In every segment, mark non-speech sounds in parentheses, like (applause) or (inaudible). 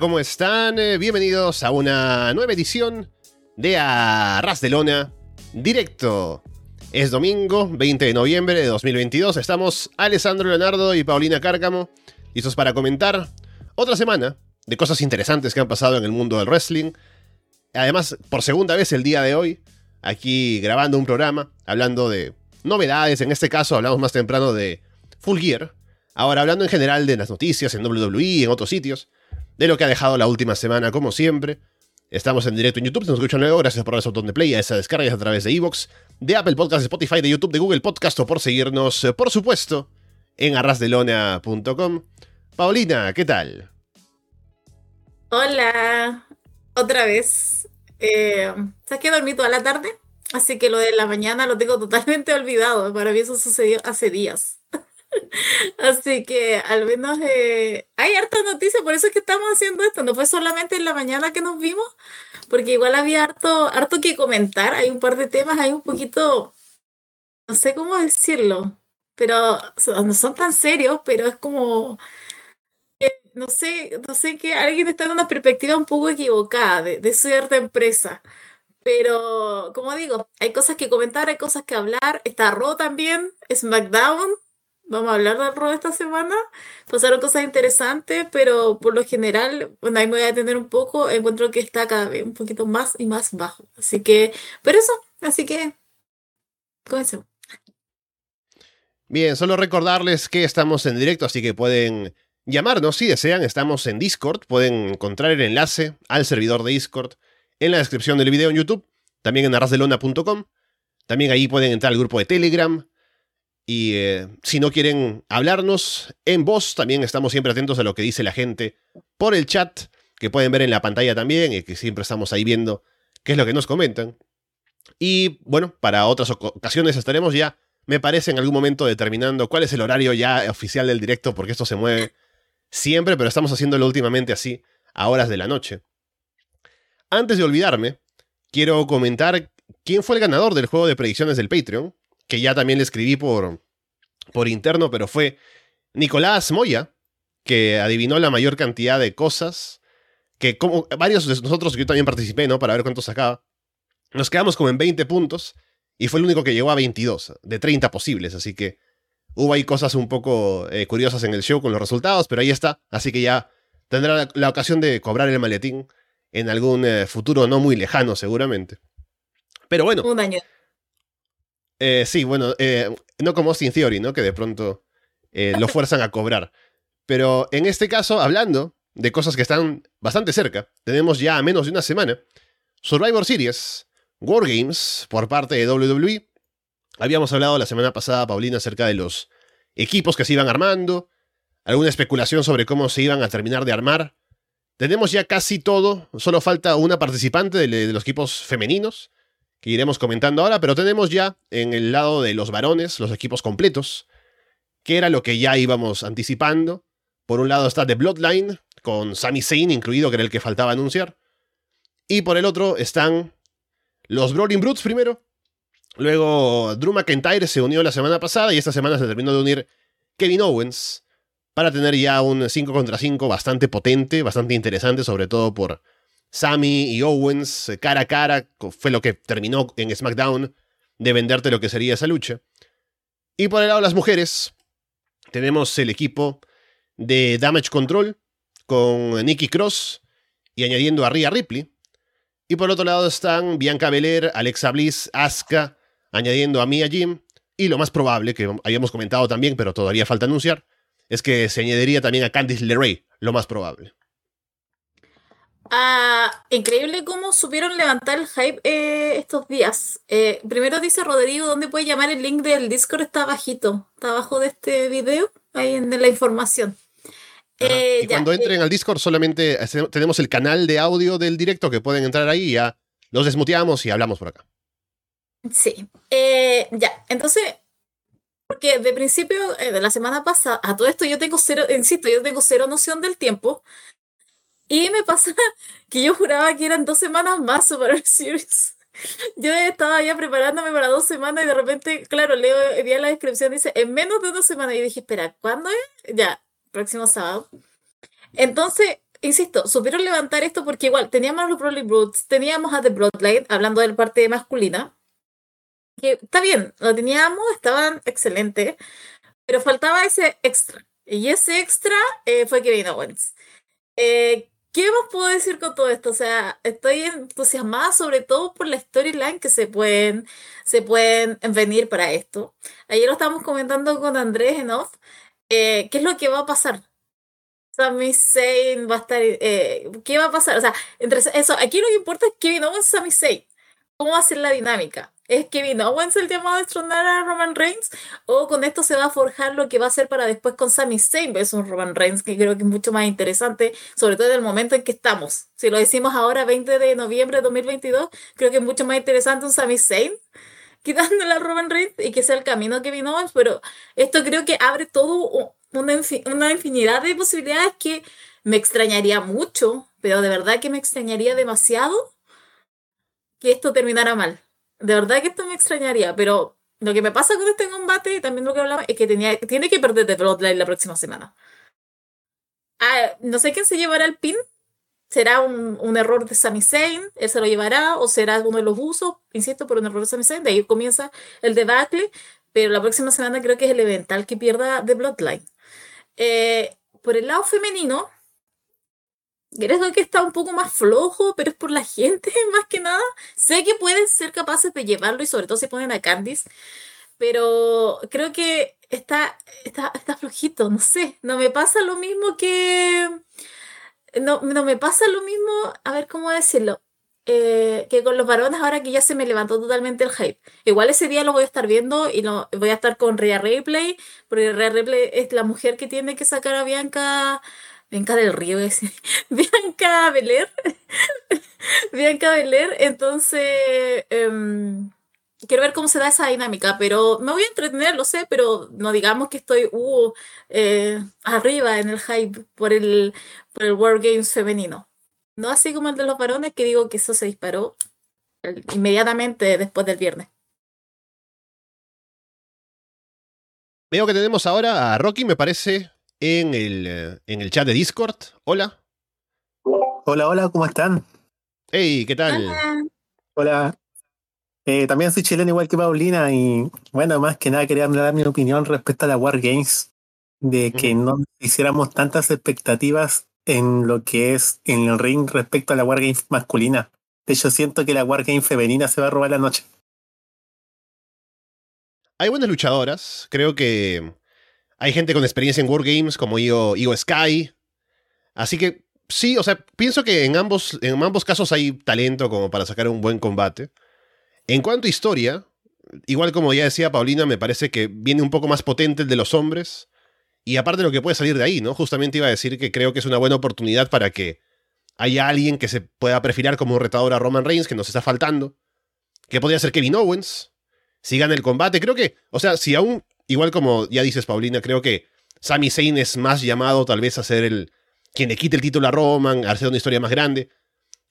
¿cómo están? Eh, bienvenidos a una nueva edición de Arras de Lona Directo. Es domingo, 20 de noviembre de 2022. Estamos Alessandro Leonardo y Paulina Cárcamo, listos para comentar otra semana de cosas interesantes que han pasado en el mundo del wrestling. Además, por segunda vez el día de hoy, aquí grabando un programa, hablando de novedades. En este caso, hablamos más temprano de Full Gear. Ahora, hablando en general de las noticias en WWE y en otros sitios de lo que ha dejado la última semana, como siempre. Estamos en directo en YouTube, nos escuchan luego, gracias por darle botón de play a esa descarga a través de Evox, de Apple Podcast, de Spotify, de YouTube, de Google Podcast o por seguirnos, eh, por supuesto, en arrasdelona.com. Paulina, ¿qué tal? Hola, otra vez. Eh, ¿Sabes que dormí toda la tarde? Así que lo de la mañana lo tengo totalmente (laughs) olvidado. Para mí eso sucedió hace días. Así que al menos eh, hay harta noticias, por eso es que estamos haciendo esto. No fue solamente en la mañana que nos vimos, porque igual había harto, harto que comentar. Hay un par de temas, hay un poquito, no sé cómo decirlo, pero no son tan serios, pero es como, no sé, no sé que alguien está en una perspectiva un poco equivocada de, de cierta empresa. Pero, como digo, hay cosas que comentar, hay cosas que hablar. Está Raw también, SmackDown, vamos a hablar del rol esta semana. Pasaron cosas interesantes, pero por lo general, bueno, ahí me voy a detener un poco, encuentro que está cada vez un poquito más y más bajo. Así que, pero eso, así que, comencemos. Bien, solo recordarles que estamos en directo, así que pueden llamarnos si desean. Estamos en Discord, pueden encontrar el enlace al servidor de Discord en la descripción del video en YouTube, también en arrasdelona.com. También ahí pueden entrar al grupo de Telegram, y eh, si no quieren hablarnos en voz, también estamos siempre atentos a lo que dice la gente por el chat, que pueden ver en la pantalla también, y que siempre estamos ahí viendo qué es lo que nos comentan. Y bueno, para otras ocasiones estaremos ya, me parece, en algún momento determinando cuál es el horario ya oficial del directo, porque esto se mueve siempre, pero estamos haciéndolo últimamente así, a horas de la noche. Antes de olvidarme, quiero comentar quién fue el ganador del juego de predicciones del Patreon que ya también le escribí por, por interno, pero fue Nicolás Moya, que adivinó la mayor cantidad de cosas, que como varios de nosotros, yo también participé, ¿no? Para ver cuánto sacaba, nos quedamos como en 20 puntos y fue el único que llegó a 22, de 30 posibles, así que hubo ahí cosas un poco eh, curiosas en el show con los resultados, pero ahí está, así que ya tendrá la, ocasión de cobrar el maletín en algún eh, futuro no muy lejano, seguramente. Pero bueno. Un año. Eh, sí, bueno, eh, no como Sin Theory, ¿no? Que de pronto eh, lo (laughs) fuerzan a cobrar. Pero en este caso, hablando de cosas que están bastante cerca, tenemos ya a menos de una semana Survivor Series, Wargames por parte de WWE. Habíamos hablado la semana pasada, Paulina, acerca de los equipos que se iban armando, alguna especulación sobre cómo se iban a terminar de armar. Tenemos ya casi todo, solo falta una participante de los equipos femeninos que iremos comentando ahora, pero tenemos ya en el lado de los varones los equipos completos, que era lo que ya íbamos anticipando. Por un lado está The Bloodline, con Sami Zayn incluido, que era el que faltaba anunciar. Y por el otro están los Brawling Brutes primero. Luego Drew McIntyre se unió la semana pasada y esta semana se terminó de unir Kevin Owens para tener ya un 5 contra 5 bastante potente, bastante interesante, sobre todo por Sammy y Owens eh, cara a cara, fue lo que terminó en SmackDown de venderte lo que sería esa lucha. Y por el lado de las mujeres, tenemos el equipo de Damage Control con Nikki Cross y añadiendo a Rhea Ripley. Y por otro lado están Bianca Belair, Alexa Bliss, Asuka, añadiendo a Mia Jim. Y lo más probable, que habíamos comentado también, pero todavía falta anunciar, es que se añadiría también a Candice LeRae, lo más probable. Ah, increíble cómo supieron levantar el hype eh, estos días. Eh, primero dice Rodrigo, ¿dónde puede llamar? El link del Discord está bajito, está abajo de este video, ahí en la información. Eh, y cuando entren al Discord solamente tenemos el canal de audio del directo que pueden entrar ahí y ya los desmuteamos y hablamos por acá. Sí, ya, entonces, porque de principio de la semana pasada, a todo esto yo tengo cero, insisto, yo tengo cero noción del tiempo. Y me pasa (laughs) que yo juraba que eran dos semanas más Super Series. (laughs) Yo estaba ya preparándome para dos semanas y de repente, claro, leo día la descripción, dice, en menos de dos semanas. Y dije, espera, ¿cuándo es? Ya, próximo sábado. Entonces, insisto, supieron levantar esto porque igual teníamos los Broly Brutes, teníamos a The Bloodline, hablando de la parte masculina, que está bien, lo teníamos, estaban excelentes, pero faltaba ese extra. Y ese extra eh, fue Kevin Owens. Eh, ¿Qué más puedo decir con todo esto? O sea, estoy entusiasmada sobre todo por la storyline que se pueden, se pueden venir para esto. Ayer lo estábamos comentando con Andrés en off. Eh, ¿Qué es lo que va a pasar? Sami Zayn va a estar... Eh, ¿Qué va a pasar? O sea, entre eso, aquí lo que importa es Kevin Owens Sami Zayn. ¿Cómo va a ser la dinámica? ¿Es Kevin Owens el llamado a destronar a Roman Reigns? ¿O con esto se va a forjar lo que va a ser para después con Sami Zayn Es un Roman Reigns que creo que es mucho más interesante, sobre todo en el momento en que estamos. Si lo decimos ahora, 20 de noviembre de 2022, creo que es mucho más interesante un Sami Zayn (laughs) quitándole a Roman Reigns y que sea el camino a Kevin Owens, pero esto creo que abre todo una, una infinidad de posibilidades que me extrañaría mucho, pero de verdad que me extrañaría demasiado que esto terminara mal. De verdad que esto me extrañaría, pero lo que me pasa con este combate, también lo que hablaba, es que tenía, tiene que perder de Bloodline la próxima semana. Ah, no sé quién se llevará el pin. ¿Será un, un, error de Sami Zayn? ¿Él se lo llevará? ¿O será uno de los usos? Insisto, por un error de Sami Zayn. De ahí comienza el debacle. Pero la próxima semana creo que es el evental que pierda de Bloodline. Eh, por el lado femenino, creo que está un poco más flojo, pero es por la gente (laughs) más que nada. Sé que pueden ser capaces de llevarlo y sobre todo si ponen a Candice, pero creo que está, está, está flojito, no sé. No me pasa lo mismo que... No, no me pasa lo mismo, a ver cómo decirlo. Eh, que con los varones ahora que ya se me levantó totalmente el hype. Igual ese día lo voy a estar viendo y lo, voy a estar con Rhea Ripley, porque Rhea Ripley es la mujer que tiene que sacar a Bianca Bianca del Río, decir. (laughs) Bianca Beler. (laughs) Bianca Beler. Entonces, em, quiero ver cómo se da esa dinámica, pero me voy a entretener, lo sé, pero no digamos que estoy uh, eh, arriba en el hype por el, por el World Games femenino. No así como el de los varones, que digo que eso se disparó inmediatamente después del viernes. Veo que tenemos ahora a Rocky, me parece, en el, eh, en el chat de Discord. Hola. Hola, hola, ¿cómo están? Hey, ¿qué tal? Hola. Eh, también soy chileno igual que Paulina y bueno, más que nada quería dar mi opinión respecto a la War Games, de que no hiciéramos tantas expectativas en lo que es en el ring respecto a la War Games masculina. De hecho, siento que la War Game femenina se va a robar la noche. Hay buenas luchadoras, creo que hay gente con experiencia en Wargames como Io, Sky. Así que sí, o sea, pienso que en ambos, en ambos casos hay talento como para sacar un buen combate. En cuanto a historia, igual como ya decía Paulina, me parece que viene un poco más potente el de los hombres. Y aparte lo que puede salir de ahí, ¿no? Justamente iba a decir que creo que es una buena oportunidad para que haya alguien que se pueda perfilar como un retador a Roman Reigns, que nos está faltando. Que podría ser Kevin Owens. Si gana el combate. Creo que, o sea, si aún igual como ya dices, Paulina, creo que Sami Zayn es más llamado tal vez a ser el quien le quite el título a Roman, a hacer una historia más grande.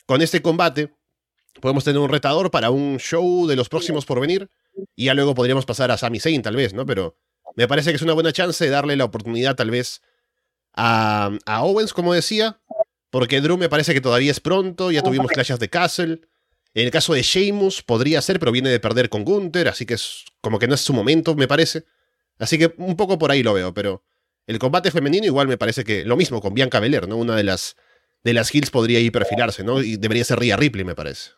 Con este combate podemos tener un retador para un show de los próximos por venir y ya luego podríamos pasar a Sami Zayn tal vez, ¿no? Pero me parece que es una buena chance de darle la oportunidad tal vez a, a Owens, como decía, porque Drew me parece que todavía es pronto, ya tuvimos clashes de Castle. En el caso de Sheamus podría ser, pero viene de perder con Gunther, así que es como que no es su momento, me parece. Así que un poco por ahí lo veo, pero el combate femenino igual me parece que lo mismo con Bianca Belair, ¿no? Una de las de las hills podría ir perfilarse, ¿no? Y debería ser Rhea Ripley, me parece.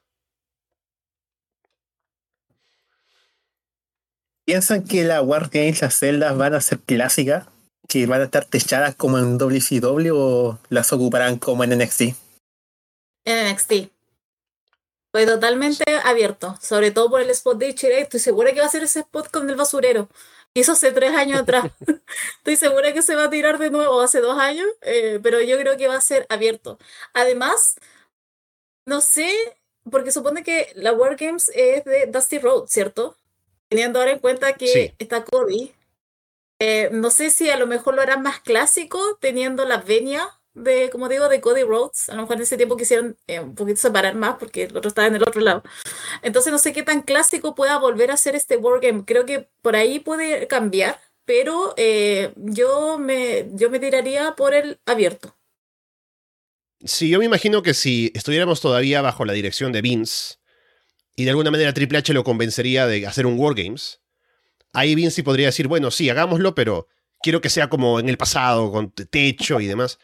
¿Piensan que la War Games, las celdas van a ser clásicas? ¿Que van a estar techadas como en WCW o las ocuparán como en NXT? En NXT. Fue totalmente abierto, sobre todo por el spot de Ichirei. Estoy segura que va a ser ese spot con el basurero hizo hace tres años atrás. (laughs) Estoy segura que se va a tirar de nuevo hace dos años, eh, pero yo creo que va a ser abierto. Además, no sé, porque supone que la War Games es de Dusty Road, ¿cierto? Teniendo ahora en cuenta que está Cody. Eh, no sé si a lo mejor lo harán más clásico, teniendo la venia de, como digo, de Cody Rhodes. A lo mejor en ese tiempo quisieron eh, un poquito separar más porque el otro estaba en el otro lado. Entonces no sé qué tan clásico pueda volver a ser este wargame. Creo que por ahí puede cambiar, pero eh, yo, me, yo me tiraría por el abierto. Sí, yo me imagino que si estuviéramos todavía bajo la dirección de Vince y de alguna manera Triple H lo convencería de hacer un Wargames, ahí Vince podría decir, bueno, sí, hagámoslo, pero quiero que sea como en el pasado, con techo y demás.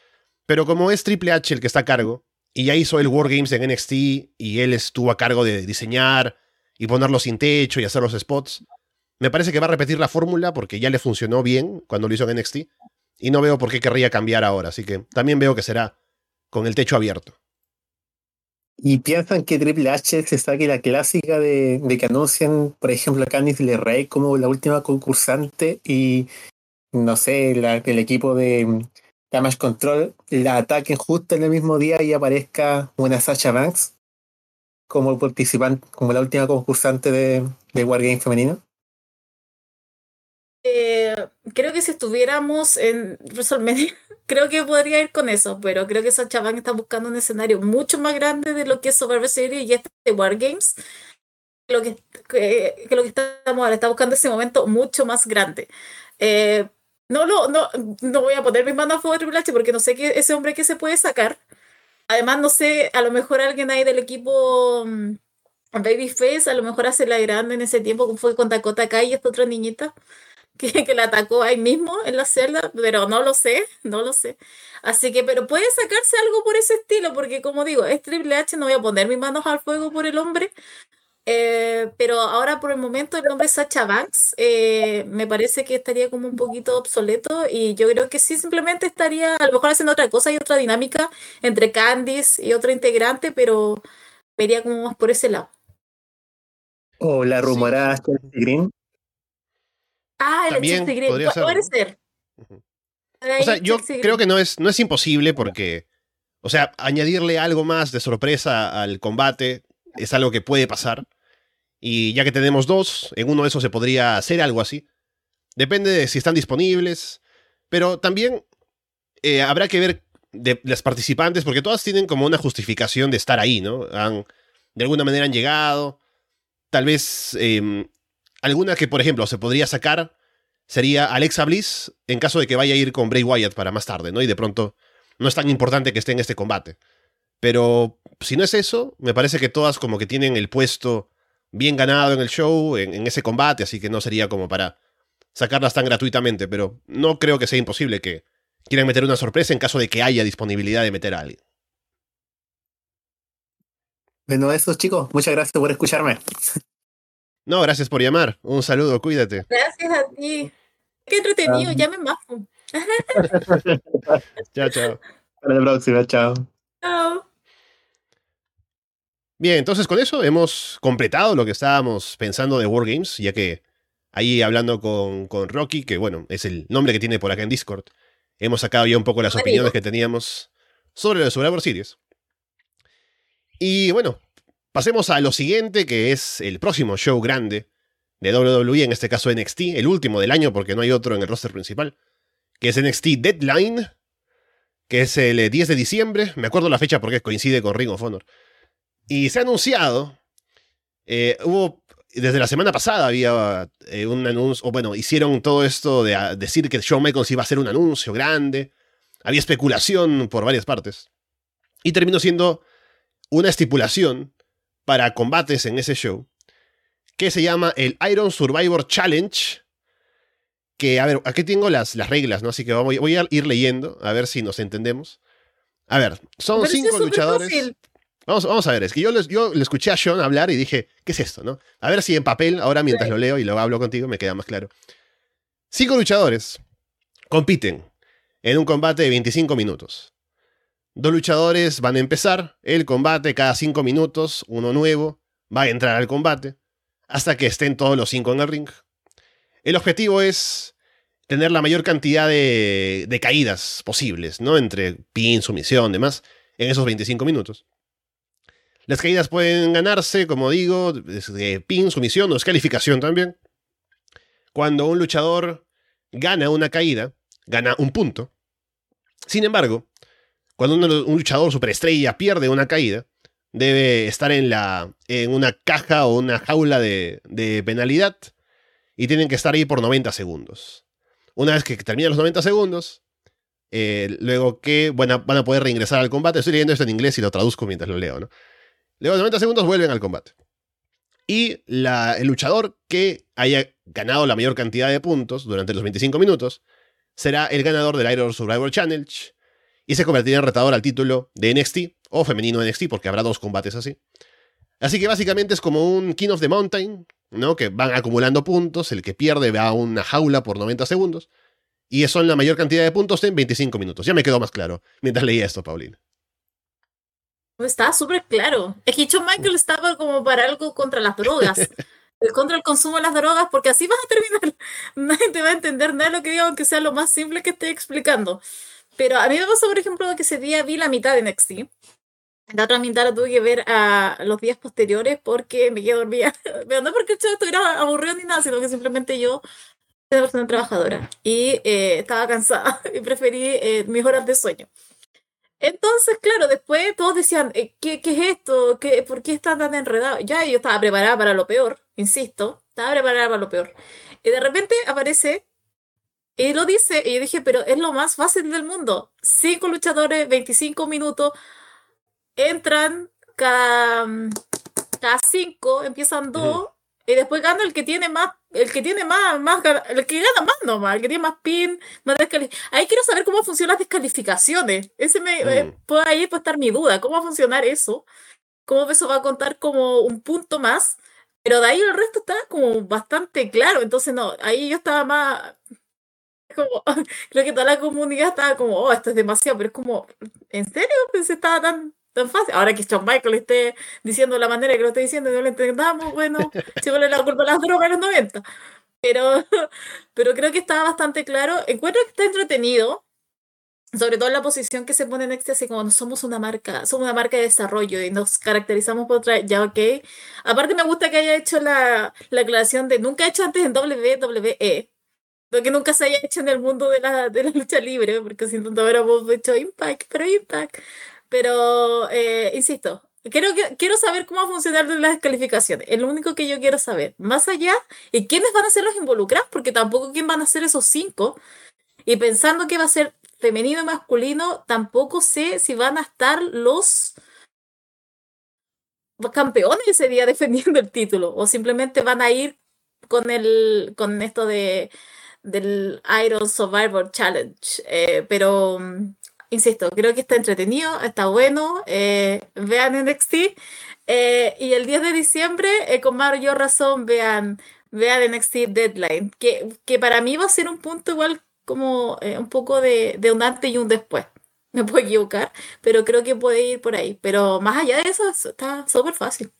Pero como es Triple H el que está a cargo, y ya hizo el Wargames en NXT, y él estuvo a cargo de diseñar y ponerlo sin techo y hacer los spots, me parece que va a repetir la fórmula porque ya le funcionó bien cuando lo hizo en NXT, y no veo por qué querría cambiar ahora, así que también veo que será con el techo abierto. ¿Y piensan que Triple H se saque la clásica de, que anuncien, por ejemplo, a Candice LeRae como la última concursante y, no sé, el equipo de Damage Control la ataquen justo en el mismo día y aparezca una Sasha Banks como participante, como la última concursante de, de Wargame femenino? Eh, creo que si estuviéramos en WrestleMania, (laughs) creo que podría ir con eso, pero creo que Sacha Banks está buscando un escenario mucho más grande de lo que es Survivor Series y este de Wargames. Lo que, que, lo que estamos ahora, está buscando ese momento mucho más grande. Eh, no, no, no, no voy a poner mis manos a fuego de Triple H porque no sé qué ese hombre que se puede sacar. Además, no sé, a lo mejor alguien ahí del equipo um, Babyface, a lo mejor hace la grande en ese tiempo, fue con Dakota Kai y esta otra niñita (laughs) que, que la atacó ahí mismo en la celda, pero no lo sé, no lo sé. Así que, pero puede sacarse algo por ese estilo, porque como digo, es Triple H, no voy a poner mis manos al fuego por el hombre, eh, pero ahora por el momento el nombre Sacha Banks eh, me parece que estaría como un poquito obsoleto y yo creo que sí simplemente estaría a lo mejor haciendo otra cosa y otra dinámica entre Candice y otro integrante, pero vería como más por ese lado. O la rumorada sí. Green. Ah, el También Chelsea Green. podría ser, Puede ¿no? ser. O sea, yo Chelsea creo que Green. no es, no es imposible porque, o sea, añadirle algo más de sorpresa al combate es algo que puede pasar. Y ya que tenemos dos, en uno de esos se podría hacer algo así. Depende de si están disponibles. Pero también eh, habrá que ver de las participantes, porque todas tienen como una justificación de estar ahí, ¿no? Han, de alguna manera han llegado. Tal vez eh, alguna que, por ejemplo, se podría sacar sería Alexa Bliss en caso de que vaya a ir con Bray Wyatt para más tarde, ¿no? Y de pronto no es tan importante que esté en este combate. Pero si no es eso, me parece que todas como que tienen el puesto bien ganado en el show, en, en ese combate, así que no sería como para sacarlas tan gratuitamente, pero no creo que sea imposible que quieran meter una sorpresa en caso de que haya disponibilidad de meter a alguien. Bueno, eso chicos, muchas gracias por escucharme. No, gracias por llamar. Un saludo, cuídate. Gracias a ti. Qué entretenido, Ah. llamen más. po. Chao, chao. Hasta la próxima, chao. Chao. Bien, entonces con eso hemos completado lo que estábamos pensando de Wargames, ya que ahí hablando con, con Rocky, que bueno, es el nombre que tiene por acá en Discord, hemos sacado ya un poco las opiniones que teníamos sobre lo de Survivor Series. Y bueno, pasemos a lo siguiente, que es el próximo show grande de WWE, en este caso NXT, el último del año porque no hay otro en el roster principal, que es NXT Deadline, que es el eh, 10 de diciembre, me acuerdo la fecha porque coincide con Ring of Honor. Y se ha anunciado, eh, hubo, desde la semana pasada había eh, un anuncio, o bueno, hicieron todo esto de a- decir que Shawn Michaels iba a hacer un anuncio grande, había especulación por varias partes, y terminó siendo una estipulación para combates en ese show, que se llama el Iron Survivor Challenge, que, a ver, aquí tengo las, las reglas, ¿no? Así que voy, voy a ir leyendo, a ver si nos entendemos. A ver, son Pero sí es cinco luchadores. fácil. Vamos, vamos a ver, es que yo, les- yo le escuché a Sean hablar y dije, ¿qué es esto, no? A ver si en papel, ahora mientras Sí. lo leo y lo hablo contigo, me queda más claro. Cinco luchadores compiten en un combate de 25 minutos. Dos luchadores van a empezar el combate cada cinco minutos, uno nuevo va a entrar al combate hasta que estén todos los cinco en el ring. El objetivo es tener la mayor cantidad de, de caídas posibles, ¿no? Entre pin, sumisión, demás, en esos 25 minutos. Las caídas pueden ganarse, como digo, desde pin, sumisión o descalificación también. Cuando un luchador gana una caída, gana un punto. Sin embargo, cuando un, un luchador superestrella pierde una caída, debe estar en, la, en una caja o una jaula de, de penalidad y tienen que estar ahí por 90 segundos. Una vez que terminan los 90 segundos, Eh, luego que van a, van a poder reingresar al combate. Estoy leyendo esto en inglés y lo traduzco mientras lo leo, ¿no? Luego de 90 segundos vuelven al combate. Y el luchador que haya ganado la mayor cantidad de puntos durante los 25 minutos será el ganador del Iron Survivor Challenge y se convertirá en retador al título de NXT o femenino NXT porque habrá dos combates así. Así que básicamente es como un King of the Mountain, ¿no? Que van acumulando puntos, el que pierde va a una jaula por 90 segundos y son la mayor cantidad de puntos en 25 minutos. Ya me quedó más claro mientras leía esto, Paulina. Estaba súper claro. Es que John Michael estaba como para algo contra las drogas. (laughs) contra el consumo de las drogas, porque así vas a terminar. (laughs) Nadie te va a entender nada de lo que digo, aunque sea lo más simple que estoy explicando. Pero a mí me pasó, por ejemplo, que ese día vi la mitad de NXT. La otra mitad la tuve que ver a los días posteriores porque me quedé dormida. (laughs) Pero no porque estuviera aburrido ni nada, sino que simplemente yo soy una persona trabajadora y eh, estaba cansada y preferí eh, mis horas de sueño. Entonces, claro, después todos decían, eh, ¿qué, qué es esto? ¿Qué, ¿Por qué está tan enredado? Ya yo estaba preparada para lo peor, insisto, estaba preparada para lo peor. Y de repente aparece y lo dice, y yo dije, pero es lo más fácil del mundo. Cinco luchadores, 25 minutos, entran cada, cada cinco, empiezan dos, y después gana el que tiene más, el que tiene más, más, el que gana más nomás, el que tiene más pin, más Ahí quiero saber cómo funcionan las descalificaciones. Ese me, eh, mm. puede, ahí puede estar mi duda. ¿Cómo va a funcionar eso? ¿Cómo eso va a contar como un punto más? Pero de ahí el resto está como bastante claro. Entonces, no, ahí yo estaba más. (laughs) Como, (laughs) creo que toda la comunidad estaba como, oh, esto es demasiado, pero es como, ¿en serio? Pensé estaba tan, tan fácil. Ahora que John Michael esté diciendo la manera que lo está diciendo, no lo entendamos, bueno, (laughs) si vale la culpa a las drogas en los 90. Pero, (laughs) pero creo que está bastante claro. Encuentro que está entretenido, sobre todo en la posición que se pone en este, así como somos una marca, somos una marca de desarrollo y nos caracterizamos por otra, ya ok. Aparte me gusta que haya hecho la, la aclaración de nunca he hecho antes en WWE, lo que nunca se haya hecho en el mundo de la, de la lucha libre, porque siento que ahora hemos hecho Impact, pero Impact. Pero, eh, insisto, quiero, quiero saber cómo va a funcionar las descalificaciones. Es lo único que yo quiero saber. Más allá, ¿y quiénes van a ser los involucrados? Porque tampoco quién van a ser esos cinco. Y pensando que va a ser femenino y masculino, tampoco sé si van a estar los campeones ese día (laughs) defendiendo el título. O simplemente van a ir con el con esto de del Iron Survivor Challenge. Eh, pero insisto, creo que está entretenido, está bueno. Eh, vean NXT. Eh, y el 10 de diciembre, eh, con Mario Razón, vean, vean NXT Deadline, que, que para mí va a ser un punto igual como un poco de, de un antes y un después. (laughs) Me puedo equivocar, pero creo que puede ir por ahí. Pero más allá de eso, está súper fácil.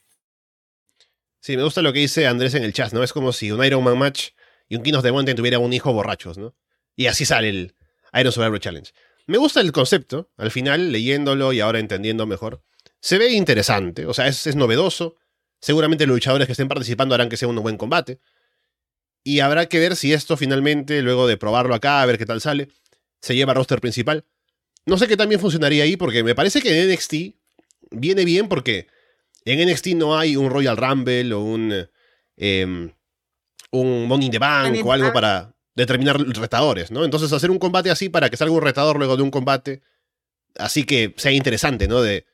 Sí, me gusta lo que dice Andrés en el chat, ¿no? Es como si un Iron Man match y un Kinos de Mountain tuviera un hijo borrachos, ¿no? Y así sale el Iron Survivor Challenge. Me gusta el concepto, al final, leyéndolo y ahora entendiendo mejor. Se ve interesante, o sea, es, novedoso. Seguramente los luchadores que estén participando harán que sea un buen combate. Y habrá que ver si esto finalmente, luego de probarlo acá, a ver qué tal sale, se lleva a roster principal. No sé qué también funcionaría ahí, porque me parece que en NXT viene bien porque en NXT no hay un Royal Rumble o un, em, un Money in the Bank o algo para, determinar retadores, ¿no? Entonces hacer un combate así para que salga un retador luego de un combate, así que sea interesante, ¿no? De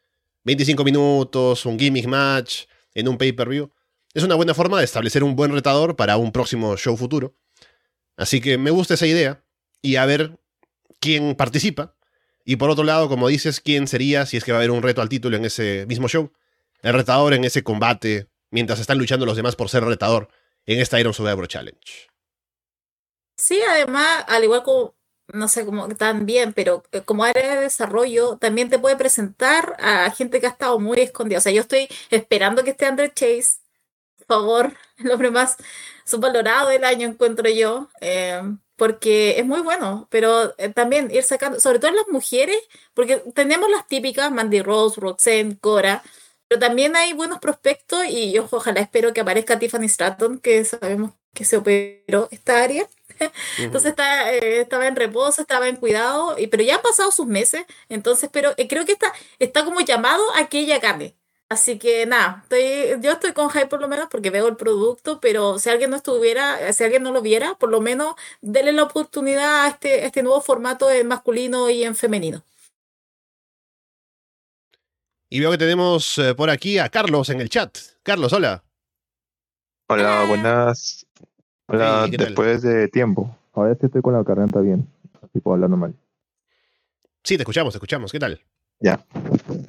25 minutos, un gimmick match en un pay-per-view. Es una buena forma de establecer un buen retador para un próximo show futuro. Así que me gusta esa idea y a ver quién participa. Y por otro lado, como dices, quién sería, si es que va a haber un reto al título en ese mismo show, el retador en ese combate, mientras están luchando los demás por ser retador en esta Iron Survivor Challenge. Sí, además, al igual como, no sé cómo también, pero eh, como área de desarrollo, también te puede presentar a gente que ha estado muy escondida. O sea, yo estoy esperando que esté André Chase, por favor, (laughs) el hombre más subvalorado del año, encuentro yo, eh, porque es muy bueno, pero eh, también ir sacando, sobre todo en las mujeres, porque tenemos las típicas, Mandy Rose, Roxanne, Cora, pero también hay buenos prospectos y yo ojalá espero que aparezca Tiffany Stratton, que sabemos que se operó esta área. (laughs) Entonces está, eh, estaba en reposo, estaba en cuidado, y, pero ya han pasado sus meses, entonces pero eh, creo que está, está como llamado a que ella gane. Así que nada, estoy, yo estoy con hype por lo menos porque veo el producto, pero si alguien no estuviera, si alguien no lo viera, por lo menos denle la oportunidad a este, a este nuevo formato en masculino y en femenino. Y veo que tenemos eh, por aquí a Carlos en el chat. Carlos, hola. Hola, Hola. buenas. Hola, después de tiempo. Ahora sí estoy con la garganta bien. Así puedo hablar normal. Sí, te escuchamos, te escuchamos. ¿Qué tal? Ya.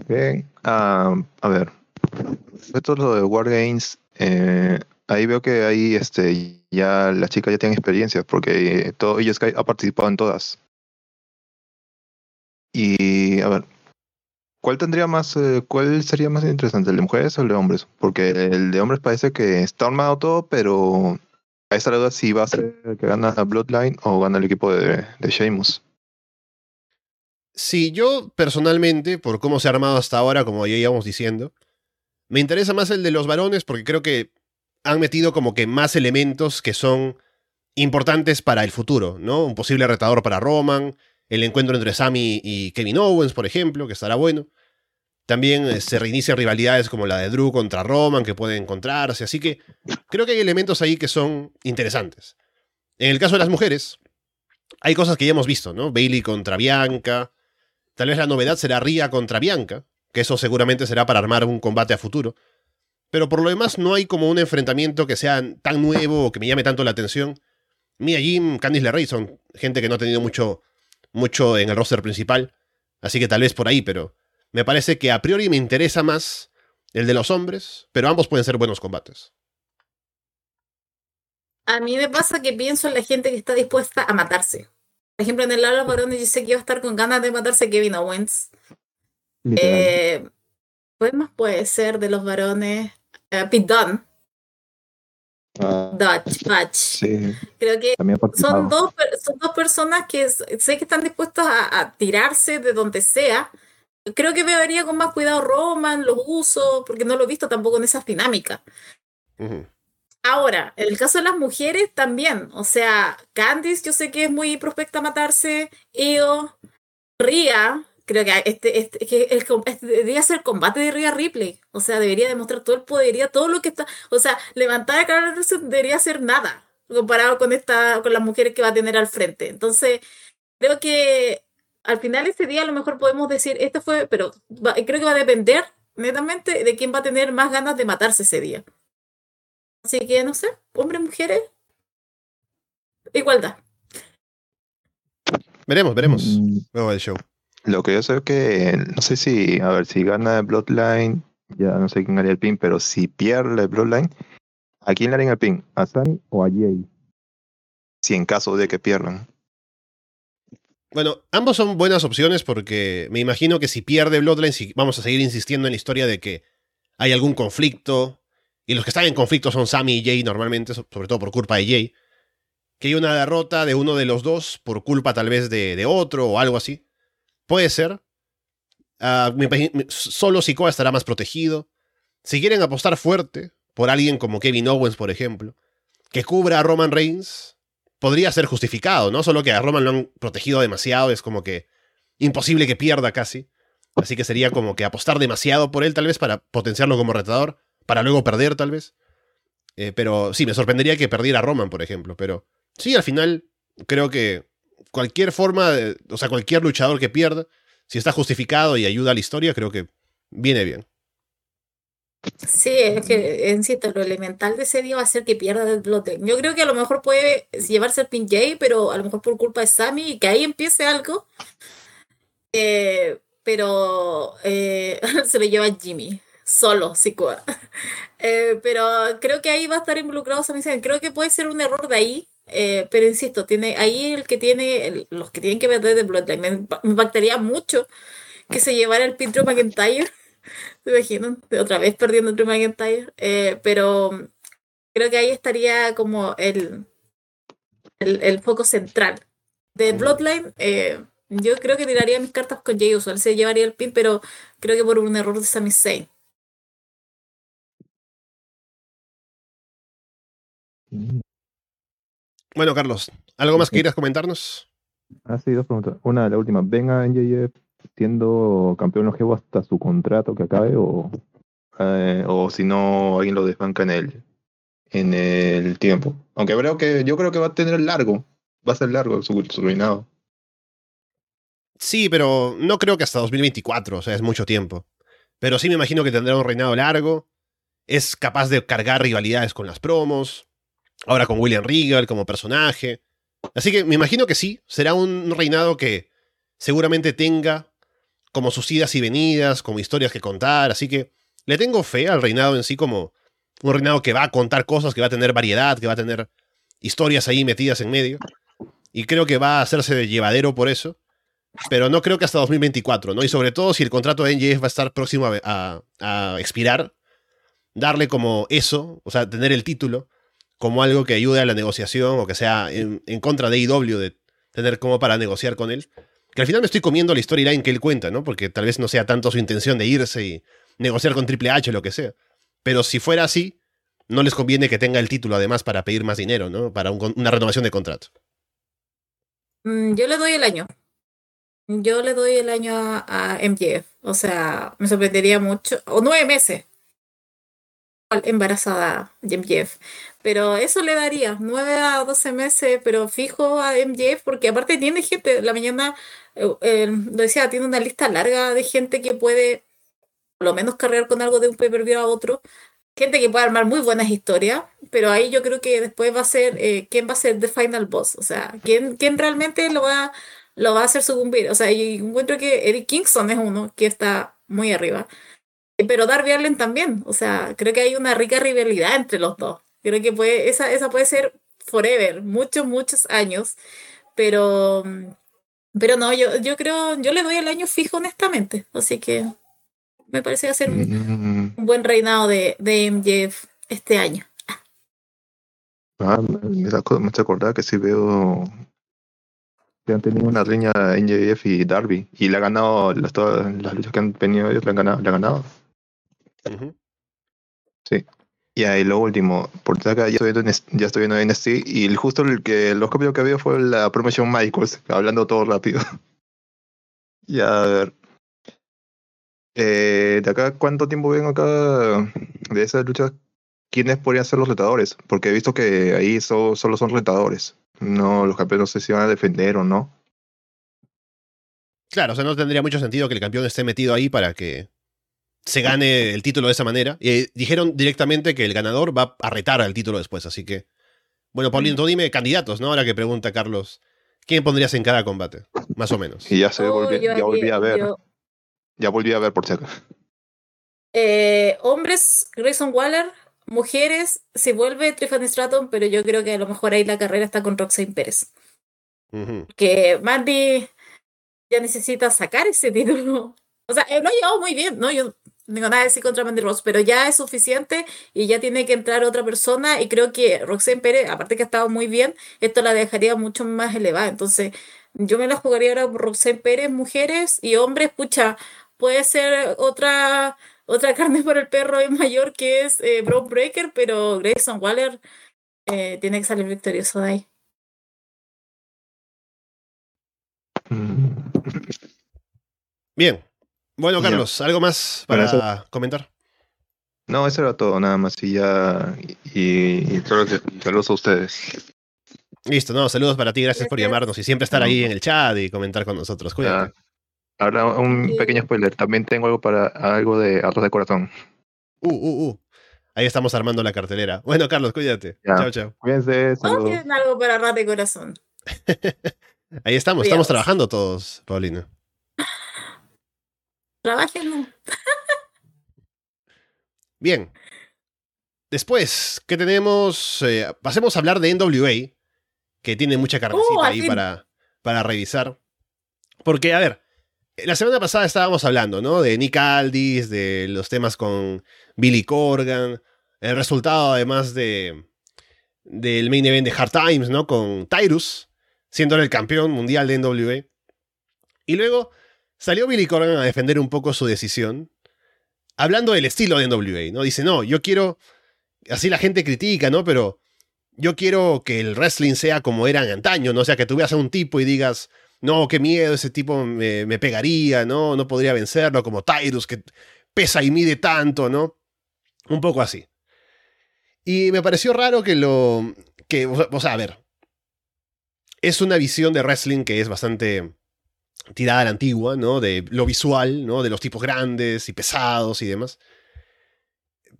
Bien. ah, a ver. Esto es lo de Wargames. Eh, ahí veo que ahí este, ya las chicas ya tienen experiencia porque todo ella Sky ha participado en todas. Y a ver, ¿cuál tendría más, eh, cuál sería más interesante, el de mujeres o el de hombres? Porque el de hombres parece que está armado todo, pero a esta duda si va a ser el que gana Bloodline o gana el equipo de, Sheamus. Sí, yo personalmente, por cómo se ha armado hasta ahora, como ya íbamos diciendo, me interesa más el de los varones porque creo que han metido como que más elementos que son importantes para el futuro, ¿no? Un posible retador para Roman, el encuentro entre Sami y Kevin Owens, por ejemplo, que estará bueno. También eh, se reinician rivalidades como la de Drew contra Roman, que pueden encontrarse, así que creo que hay elementos ahí que son interesantes. En el caso de las mujeres, hay cosas que ya hemos visto, ¿no? Bailey contra Bianca, Tal vez la novedad será Ria contra Bianca, que eso seguramente será para armar un combate a futuro. Pero por lo demás no hay como un enfrentamiento que sea tan nuevo o que me llame tanto la atención. Mia Jim, Candice LeRae son gente que no ha tenido mucho, mucho en el roster principal, así que tal vez por ahí, pero me parece que a priori me interesa más el de los hombres, pero ambos pueden ser buenos combates. A mí me pasa que pienso en la gente que está dispuesta a matarse. Por ejemplo, en el lado de los varones yo sé que iba a estar con ganas de matarse Kevin Owens. Eh, ¿Cuál más puede ser de los varones? Eh, Pete Dunne, Ah, Dutch, Dutch. sí, Creo que son dos, son dos personas que sé que están dispuestas a, a tirarse de donde sea. Creo que vería con más cuidado Roman, los usos, porque no lo he visto tampoco en esas dinámicas. Ahora, en el caso de las mujeres también, o sea, Candice yo sé que es muy prospecta a matarse, Io, Ria, creo que este, este, que el este debería ser el combate de Ria Ripley, o sea, debería demostrar todo el poderío, todo lo que está, o sea, levantar a Carol Anderson debería ser nada comparado con esta, con las mujeres que va a tener al frente. Entonces, creo que al final ese día a lo mejor podemos decir, este fue, pero va- creo que va a depender netamente de quién va a tener más ganas de matarse ese día. Así que no sé, hombres, mujeres, igualdad. Veremos, veremos Mm, luego del show. Lo que yo sé es que, no sé si, a ver, si gana Bloodline, ya no sé quién haría el pin, pero si pierde Bloodline, ¿a quién le harían el pin? ¿A Sami o a Jay? Si en caso de que pierdan. Bueno, ambos son buenas opciones porque me imagino que si pierde Bloodline, si vamos a seguir insistiendo en la historia de que hay algún conflicto, y los que están en conflicto son Sammy y Jay normalmente, so- sobre todo por culpa de Jay, que hay una derrota de uno de los dos por culpa tal vez de, de otro o algo así. Puede ser. Ah, solo Sikoa estará más protegido. Si quieren apostar fuerte por alguien como Kevin Owens, por ejemplo, que cubra a Roman Reigns, podría ser justificado, ¿no? Solo que a Roman lo han protegido demasiado, es como que imposible que pierda casi. Así que sería como que apostar demasiado por él, tal vez, para potenciarlo como retador, para luego perder, tal vez. Eh, pero sí, me sorprendería que perdiera a Roman, por ejemplo. Pero sí, al final, creo que cualquier forma, o sea, cualquier luchador que pierda, si está justificado y ayuda a la historia, creo que viene bien. Sí, es que, insisto, lo elemental de ese día va a ser que pierda el Bloodline. Yo creo que a lo mejor puede llevarse el pin Jay, pero a lo mejor por culpa de Sammy y que ahí empiece algo. Eh, pero eh, (laughs) se lo lleva Jimmy, solo, Sikoa. (laughs) Eh, pero creo que ahí va a estar involucrado Sami Zayn. Creo que puede ser un error de ahí. eh, pero insisto, tiene ahí el que tiene, los que tienen que perder de Bloodline. Me, impa- me impactaría mucho que se llevara el Drew McIntyre. ¿Se imaginan? Otra vez perdiendo Drew McIntyre. Eh, pero creo que ahí estaría como el, el, el foco central. De Bloodline, eh, yo creo que tiraría mis cartas con Jey Uso. Él se llevaría el pin, pero creo que por un error de Sami Zayn. Bueno, Carlos, ¿algo más que quieras comentarnos? Ah, sí, dos preguntas. Una, la última. ¿Ven a NJF siendo campeón longevo hasta su contrato que acabe o, eh, o si no, alguien lo desbanca en el, en el tiempo. Aunque creo que, yo creo que va a tener largo, va a ser largo su, su reinado. Sí, pero no creo que hasta 2024, o sea, es mucho tiempo. Pero sí me imagino que tendrá un reinado largo. Es capaz de cargar rivalidades con las promos. Ahora con William Regal como personaje. Así que me imagino que sí, será un reinado que seguramente tenga como sus idas y venidas, como historias que contar. Así que le tengo fe al reinado en sí como un reinado que va a contar cosas, que va a tener variedad, que va a tener historias ahí metidas en medio. Y creo que va a hacerse de llevadero por eso pero no creo que hasta 2024, ¿no? Y sobre todo si el contrato de NJF va a estar próximo a, expirar, darle como eso, o sea, tener el título como algo que ayude a la negociación o que sea en, contra de IW, de tener como para negociar con él. Que al final me estoy comiendo la storyline que él cuenta, ¿no? Porque tal vez no sea tanto su intención de irse y negociar con Triple H o lo que sea. Pero si fuera así, no les conviene que tenga el título además para pedir más dinero, ¿no? Para una renovación de contrato. Mm, yo le doy el año. Yo le doy el año a, MJF. O sea, me sorprendería mucho. O nueve meses. Embarazada MJF. Pero eso le daría nueve a doce meses, pero fijo a MJF, porque aparte tiene gente. La mañana, eh, lo decía, tiene una lista larga de gente que puede, por lo menos, cargar con algo de un pay per view a otro. Gente que puede armar muy buenas historias, pero ahí yo creo que después va a ser eh, quién va a ser The Final Boss. O sea, quién, quién realmente lo va lo va a hacer sucumbir. O sea, yo encuentro que Eric Kingston es uno que está muy arriba. Pero Darby Allen también. O sea, creo que hay una rica rivalidad entre los dos. Creo que puede, esa, esa puede ser forever, muchos, muchos años. Pero, pero no, yo, yo creo, yo le doy el año fijo honestamente. Así que me parece que va a ser un, mm. buen reinado de, de MJF este año. Ah, me, me acordar que sí veo que han tenido una riña NJF y Darby. Y le ha ganado las, todas las luchas que han tenido ellos, le han ganado. Le han ganado. Sí. Y ahí lo último, por acá ya estoy viendo, ya estoy viendo y justo el que los cambios que había fue la promoción Michaels, hablando todo rápido. (laughs) y a ver. Eh, de acá, ¿cuánto tiempo ven acá de esas luchas? ¿Quiénes podrían ser los retadores? Porque he visto que ahí solo son retadores. No, los campeones no sé si van a defender o no. Claro, o sea, no tendría mucho sentido que el campeón esté metido ahí para que se gane el título de esa manera. Y dijeron directamente que el ganador va a retar al título después, así que. Bueno, Paulino, mm. tú dime candidatos, ¿no? Ahora que pregunta Carlos, ¿quién pondrías en cada combate? Más o menos. Y ya se oh, ya volví a ver. Ya volví a ver por si eh, hombres, Grayson Waller, mujeres se vuelve Tiffany Stratton, pero yo creo que a lo mejor ahí la carrera está con Roxanne Pérez. Que Mandy ya necesita sacar ese título. O sea, lo ha llevado muy bien, ¿no? Yo no tengo nada que decir contra Mandy Ross, pero ya es suficiente y ya tiene que entrar otra persona y creo que Roxanne Pérez, aparte que ha estado muy bien, esto la dejaría mucho más elevada. Entonces, yo me la jugaría ahora por Roxanne Pérez, mujeres y hombres, pucha, puede ser otra otra (laughs) carne por el perro es mayor que es eh, Breaker, pero Grayson Waller eh, tiene que salir victorioso de ahí. Bien. Bueno, Carlos, ¿algo más para comentar? No, eso era todo, nada más. Y ya. Y, saludos a ustedes. Listo, no, saludos para ti, gracias, por llamarnos y siempre estar ahí en el chat y comentar con nosotros. Cuídate. Ahora un pequeño spoiler. También tengo algo para algo de arroz de corazón. Uh, uh, uh. Ahí estamos armando la cartelera. Bueno, Carlos, cuídate. Chao, chao. Cuídense. tienen algo para arroz de corazón? (laughs) Ahí estamos, estamos trabajando todos, Paulina. Trabajen. Bien. Después, ¿qué tenemos? Eh, pasemos a hablar de NWA, que tiene mucha carnecita uh, ahí para, para revisar. Porque, a ver, la semana pasada estábamos hablando, ¿no? De Nick Aldis, de los temas con Billy Corgan, el resultado además de del main event de Hard Times, ¿no? Con Tyrus, siendo el campeón mundial de NWA. Y luego salió Billy Corgan a defender un poco su decisión, hablando del estilo de NWA, ¿no? Dice, no, yo quiero, así la gente critica, ¿no? Pero yo quiero que el wrestling sea como era en antaño, ¿no? O sea, que tú veas a un tipo y digas, no, qué miedo, ese tipo me, pegaría, ¿no? No podría vencerlo, como Tyrus, que pesa y mide tanto, ¿no? Un poco así. Y me pareció raro que lo... que, o sea, a ver. Es una visión de wrestling que es bastante tirada a la antigua, ¿no? De lo visual, ¿no? De los tipos grandes y pesados y demás.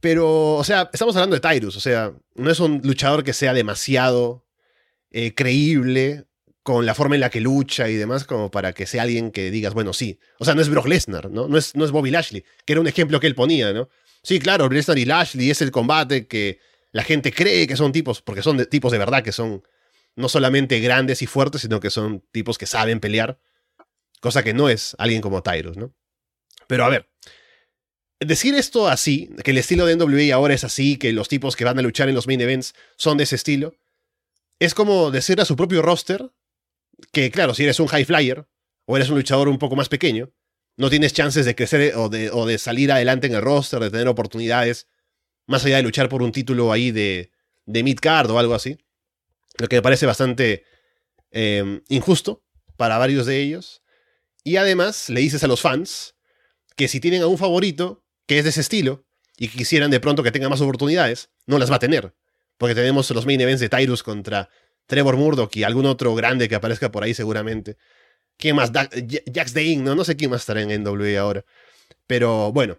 Pero, o sea, estamos hablando de Tyrus, o sea, no es un luchador que sea demasiado eh, creíble con la forma en la que lucha y demás, como para que sea alguien que digas, bueno, sí. O sea, no es Brock Lesnar, ¿no? No es, no es Bobby Lashley, que era un ejemplo que él ponía, ¿no? Sí, claro, Lesnar y Lashley es el combate que la gente cree que son tipos, porque son tipos de verdad que son no solamente grandes y fuertes, sino que son tipos que saben pelear, cosa que no es alguien como Tyrus, ¿no? Pero a ver, decir esto así, que el estilo de NWA ahora es así, que los tipos que van a luchar en los main events son de ese estilo, es como decir a su propio roster que, claro, si eres un high flyer o eres un luchador un poco más pequeño, no tienes chances de crecer o de, o de salir adelante en el roster, de tener oportunidades, más allá de luchar por un título ahí de, de mid-card o algo así. Lo que me parece bastante eh, injusto para varios de ellos. Y además le dices a los fans que si tienen a un favorito que es de ese estilo y que quisieran de pronto que tenga más oportunidades, no las va a tener. Porque tenemos los main events de Tyrus contra Trevor Murdoch y algún otro grande que aparezca por ahí seguramente. ¿Quién más? Jax Dane, ¿no? No sé quién más estará en NWA ahora. Pero bueno,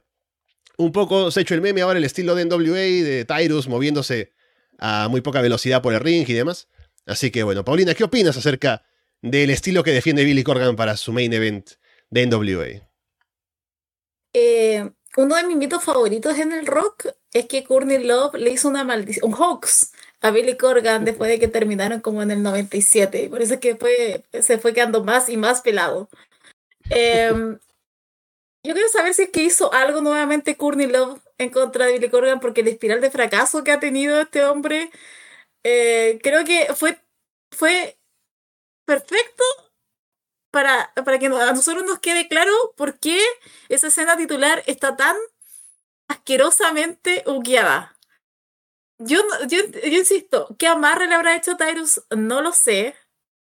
un poco se ha hecho el meme ahora el estilo de NWA, de Tyrus moviéndose a muy poca velocidad por el ring y demás. Así que bueno, Paulina, ¿qué opinas acerca del estilo que defiende Billy Corgan para su main event de NWA? Eh, uno de mis mitos favoritos en el rock es que Courtney Love le hizo una maldición, un hoax a Billy Corgan después de que terminaron como en el 97. Y por eso es que fue, se fue quedando más y más pelado. Em, (laughs) yo quiero saber si es que hizo algo nuevamente Courtney Love en contra de Billy Corgan, porque el espiral de fracaso que ha tenido este hombre, eh, creo que fue, fue perfecto para, para que a nosotros nos quede claro por qué esa escena titular está tan asquerosamente uqueada. Yo, yo, yo, insisto, ¿qué amarre le habrá hecho Tyrus? No lo sé.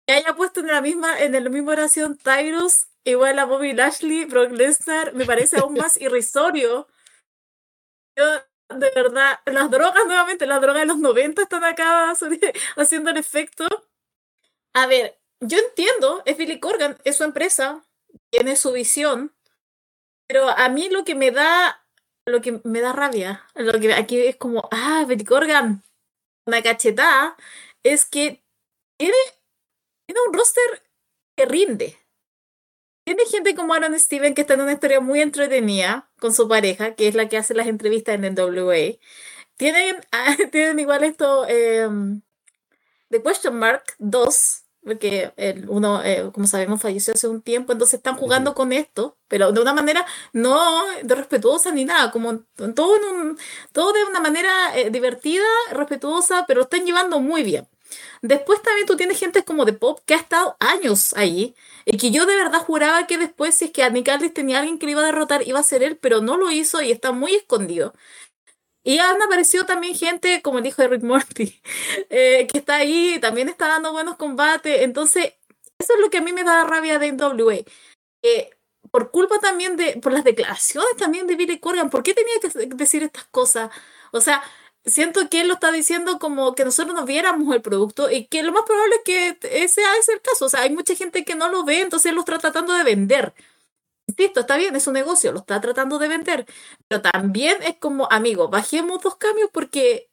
Que haya puesto en la misma, en la misma oración Tyrus igual a Bobby Lashley, Brock Lesnar, me parece aún más (laughs) irrisorio. Yo, de verdad, las drogas nuevamente, las drogas de los 90 están acá (laughs) haciendo el efecto. A ver, yo entiendo, es Billy Corgan, es su empresa, tiene su visión, pero a mí lo que me da, lo que me da rabia, lo que aquí es como, ah, Billy Corgan, una cachetada, es que tiene, tiene un roster que rinde. Tiene gente como Aaron Steven que está en una historia muy entretenida con su pareja, que es la que hace las entrevistas en NWA. Tienen, (laughs) tienen igual esto, eh, The Question Mark 2, porque el, uno, eh, como sabemos, falleció hace un tiempo, entonces están jugando con esto, pero de una manera no de respetuosa ni nada, como todo, en un, todo de una manera eh, divertida, respetuosa, pero lo están llevando muy bien. Después también tú tienes gente como de Pop que ha estado años ahí y que yo de verdad juraba que después si es que a Nick Aldis tenía alguien que le iba a derrotar iba a ser él, pero no lo hizo y está muy escondido. Y han aparecido también gente, como el hijo de Rick Morty, (laughs) eh, que está ahí, también está dando buenos combates. Entonces, eso es lo que a mí me da rabia de NWA. Por culpa también de, por las declaraciones también de Billy Corgan, ¿por qué tenía que decir estas cosas? O sea, siento que él lo está diciendo como que nosotros no viéramos el producto y que lo más probable es que ese es el caso. O sea, hay mucha gente que no lo ve, entonces él lo está tratando de vender. Insisto, está bien, es un negocio, lo está tratando de vender, pero también es como, amigo, bajemos dos cambios porque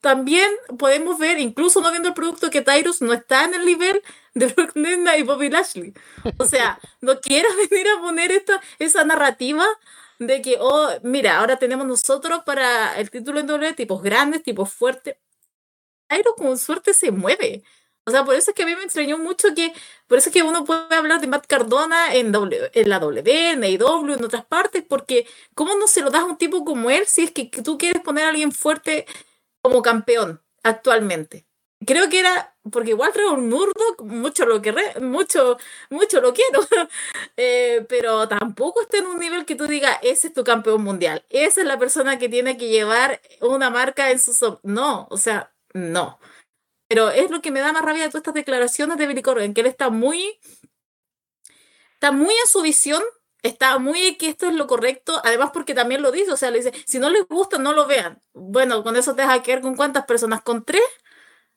también podemos ver, incluso no viendo el producto, que Tyrus no está en el nivel de Brock Lesnar y Bobby Lashley. O sea, (laughs) no quiero venir a poner esta, esa narrativa de que, oh, mira, ahora tenemos nosotros para el título en doble tipos grandes, tipos fuertes. Tyrus con suerte se mueve. O sea, por eso es que a mí me extrañó mucho que, por eso es que uno puede hablar de Matt Cardona en, en la W, en AEW, en otras partes, porque ¿cómo no se lo das a un tipo como él si es que tú quieres poner a alguien fuerte como campeón actualmente? Creo que era, porque igual Trevor Murdoch, mucho lo que mucho, mucho lo quiero, (laughs) eh, pero tampoco está en un nivel que tú digas, ese es tu campeón mundial, esa es la persona que tiene que llevar una marca en su... No, o sea, no. Pero es lo que me da más rabia de todas estas declaraciones de Billy Corgan, que él está muy. Está muy en su visión está muy que esto es lo correcto, además porque también lo dice, o sea, le dice, si no les gusta, no lo vean. Bueno, con eso te vas a quedar con cuántas personas, con tres,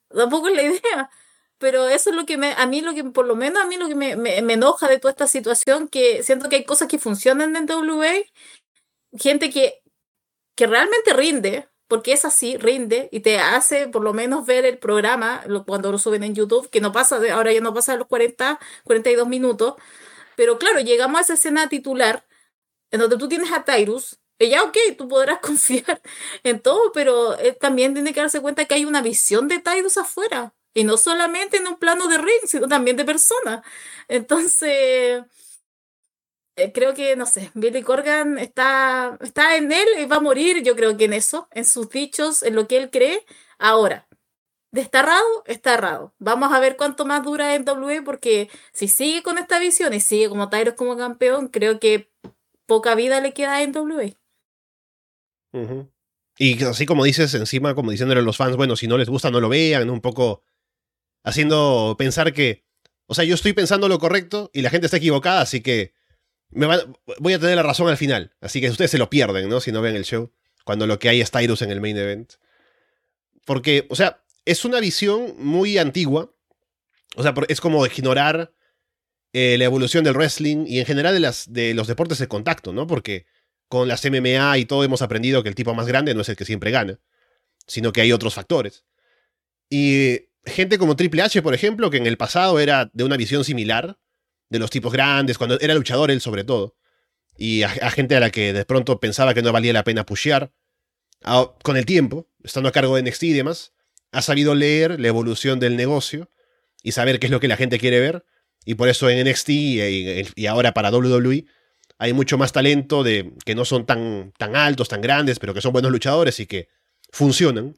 tampoco es la idea. Pero eso es lo que me, a mí lo que, por lo menos a mí lo que me, me, me enoja de toda esta situación, que siento que hay cosas que funcionan en WA, gente que, que realmente rinde, porque es así, rinde y te hace por lo menos ver el programa cuando lo suben en YouTube, que no pasa, de, ahora ya no pasa de los 40, 42 minutos, pero claro, llegamos a esa escena titular en donde tú tienes a Tyrus. Ella, ok, tú podrás (laughs) confiar en todo, pero él también tiene que darse cuenta que hay una visión de Tyrus afuera. Y no solamente en un plano de ring, sino también de persona. Entonces, eh, creo que, no sé, Billy Corgan está, está en él y va a morir, yo creo que en eso, en sus dichos, en lo que él cree. Ahora, Destarrado, está errado. Vamos a ver cuánto más dura en porque si sigue con esta visión y sigue como Tyros como campeón, creo que poca vida le queda en W. Y así como dices, encima, como diciéndole a los fans, bueno, si no les gusta, no lo vean, un poco haciendo pensar que, o sea, yo estoy pensando lo correcto y la gente está equivocada, así que voy a tener la razón al final. Así que ustedes se lo pierden, ¿no? Si no ven el show, cuando lo que hay es Tyrus en el main event. Porque, o sea, es una visión muy antigua. O sea, es como ignorar eh, la evolución del wrestling y en general de, las, de los deportes de contacto, ¿no? Porque con las MMA y todo hemos aprendido que el tipo más grande no es el que siempre gana, sino que hay otros factores. Y gente como Triple H, por ejemplo, que en el pasado era de una visión similar, de los tipos grandes, cuando era luchador él sobre todo, y a, gente a la que de pronto pensaba que no valía la pena pushear, con el tiempo, estando a cargo de NXT y demás, ha sabido leer la evolución del negocio y saber qué es lo que la gente quiere ver. Y por eso en NXT y, ahora para WWE hay mucho más talento de que no son tan, tan altos, tan grandes, pero que son buenos luchadores y que funcionan.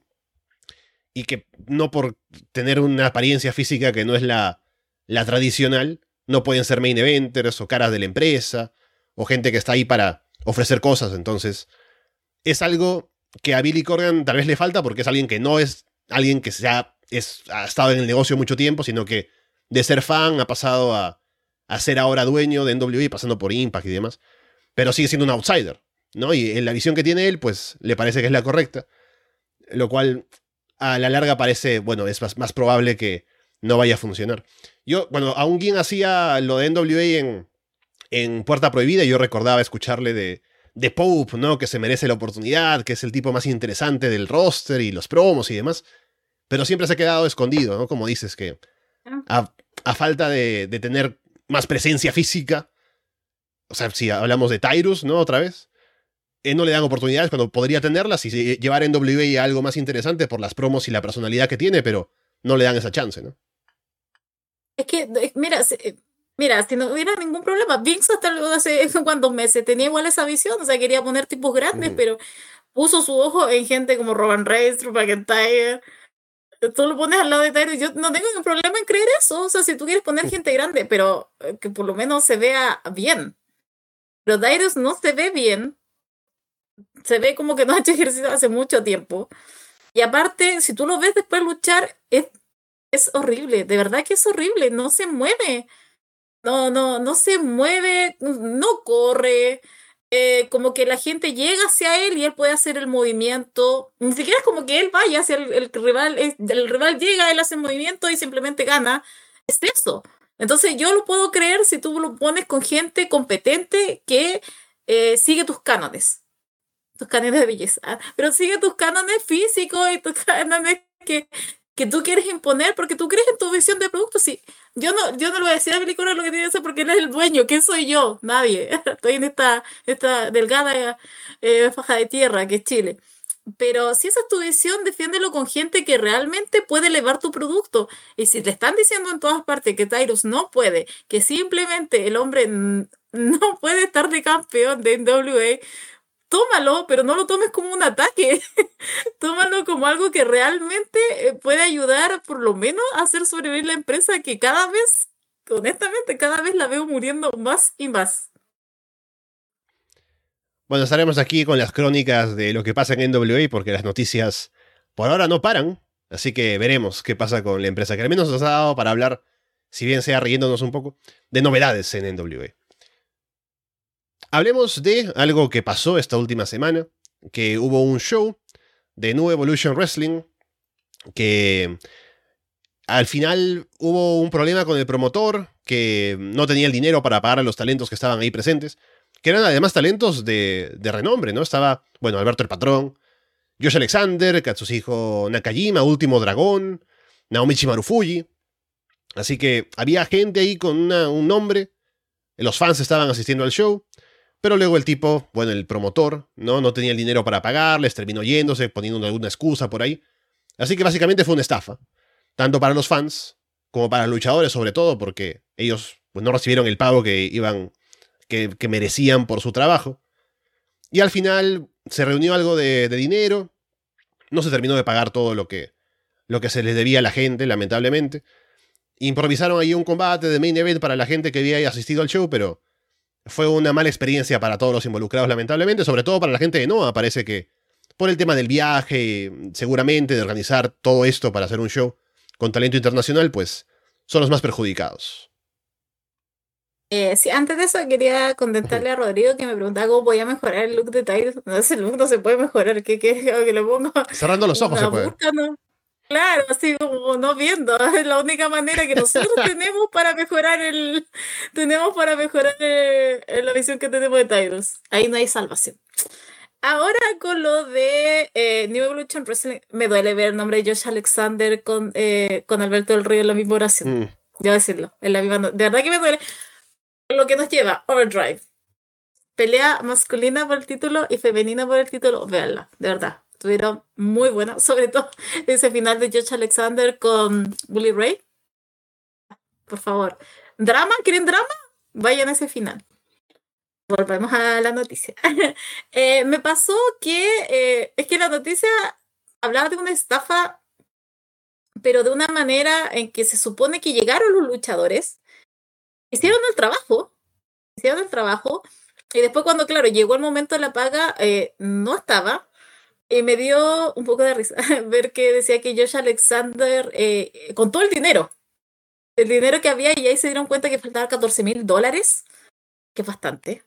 Y que no por tener una apariencia física que no es la, la tradicional, no pueden ser main eventers o caras de la empresa o gente que está ahí para ofrecer cosas. Entonces, es algo que a Billy Corgan tal vez le falta porque es alguien que no es alguien que se ha, estado en el negocio mucho tiempo, sino que de ser fan ha pasado a, a ser ahora dueño de NWE, pasando por Impact y demás, pero sigue siendo un outsider, ¿no? Y en la visión que tiene él, pues le parece que es la correcta, lo cual a la larga parece, bueno, es más, probable que no vaya a funcionar. Yo, cuando aún quien hacía lo de NWA en, en Puerta Prohibida, yo recordaba escucharle de, de Pope, ¿no? Que se merece la oportunidad, que es el tipo más interesante del roster y los promos y demás pero siempre se ha quedado escondido, ¿no? Como dices, que ah. a, falta de, tener más presencia física, o sea, si hablamos de Tyrus, ¿no? Otra vez, eh, no le dan oportunidades cuando podría tenerlas y llevar en WA algo más interesante por las promos y la personalidad que tiene, pero no le dan esa chance, ¿no? Es que, mira, eh, mira, si no hubiera ningún problema, Vince hasta hace (laughs) cuantos meses tenía igual esa visión, o sea, quería poner tipos grandes, pero puso su ojo en gente como Roman Reigns, Drew McIntyre, tú lo pones al lado de Tyrus. Yo no tengo ningún problema en creer eso. O sea, si tú quieres poner gente grande, pero eh, que por lo menos se vea bien. Pero Tyrus no se ve bien. Se ve como que no ha hecho ejercicio hace mucho tiempo. Y aparte, si tú lo ves después luchar, es, es horrible. De verdad que es horrible. No se mueve. No, no, no se mueve. No corre. Eh, como que la gente llega hacia él y él puede hacer el movimiento. Ni siquiera es como que él vaya hacia el, rival, el rival llega, él hace el movimiento y simplemente gana. Es eso. Entonces yo lo puedo creer si tú lo pones con gente competente que eh, sigue tus cánones. Tus cánones de belleza. Pero sigue tus cánones físicos y tus (laughs) cánones que, que tú quieres imponer porque tú crees en tu visión de producto. Sí, yo no, yo no lo voy a decir a película lo que tiene que hacer porque él es el dueño. ¿Quién soy yo? Nadie. (laughs) Estoy en esta, esta delgada eh, faja de tierra que es Chile. Pero si esa es tu visión, defiéndelo con gente que realmente puede elevar tu producto. Y si te están diciendo en todas partes que Tyrus no puede, que simplemente el hombre (laughs) no puede estar de campeón de NWA, tómalo, pero no lo tomes como un ataque. (laughs) tómalo como algo que realmente eh, puede ayudar, por lo menos, a hacer sobrevivir la empresa que cada vez, honestamente, cada vez la veo muriendo más y más. Bueno, estaremos aquí con las crónicas de lo que pasa en NWA porque las noticias por ahora no paran. Así que veremos qué pasa con la empresa, que al menos nos ha dado para hablar, si bien sea riéndonos un poco, de novedades en NWA. Hablemos de algo que pasó esta última semana, que hubo un show de New Evolution Wrestling que al final hubo un problema con el promotor que no tenía el dinero para pagar a los talentos que estaban ahí presentes, que eran además talentos de, renombre, ¿no? Estaba, bueno, Alberto el Patrón, Josh Alexander, Katsuhiko Nakajima, Último Dragón, Naomichi Marufuji. Así que había gente ahí con un nombre, los fans estaban asistiendo al show, pero luego el tipo, bueno, el promotor, ¿no? No tenía el dinero para pagarles, terminó yéndose, poniendo alguna excusa por ahí. Así que básicamente fue una estafa, tanto para los fans como para los luchadores sobre todo, porque ellos pues, no recibieron el pago que iban, que, que merecían por su trabajo. Y al final se reunió algo de, dinero, no se terminó de pagar todo lo que, lo que se les debía a la gente, lamentablemente. Improvisaron ahí un combate de main event para la gente que había asistido al show, pero fue una mala experiencia para todos los involucrados, lamentablemente, sobre todo para la gente de Noah. Parece que por el tema del viaje, seguramente de organizar todo esto para hacer un show con talento internacional, pues son los más perjudicados. Eh, sí, antes de eso quería contestarle a Rodrigo que me preguntaba cómo podía mejorar el look de Tyler. No, ese look no se puede mejorar, ¿qué qué que le pongo? Cerrando los ojos una se puede. ¿no? Claro, así como no viendo, (laughs) es la única manera que nosotros (laughs) tenemos para mejorar el, tenemos para mejorar eh, la visión que tenemos de Tyrus. Ahí no hay salvación. Ahora con lo de eh, New Evolution Wrestling, me duele ver el nombre de Josh Alexander con, eh, con Alberto del Río en la misma oración. Mm, Debo decirlo, en la misma De verdad que me duele. Lo que nos lleva, Overdrive. Pelea masculina por el título y femenina por el título, véanla, de verdad. Estuvieron muy buenas, (laughs) sobre todo ese final de Josh Alexander con Bully Ray. Por favor. ¿Drama? ¿Quieren drama? Vayan a ese final. Volvemos a la noticia. (laughs) Eh, me pasó que eh, es que la noticia hablaba de una estafa, pero de una manera en que se supone que llegaron los luchadores, hicieron el trabajo, hicieron el trabajo, y después cuando, claro, llegó el momento de la paga, eh, no estaba, me dio un poco de risa (laughs) ver que decía que Josh Alexander, eh, con todo el dinero, el dinero que había, y ahí se dieron cuenta que faltaban 14 mil dólares, que es bastante.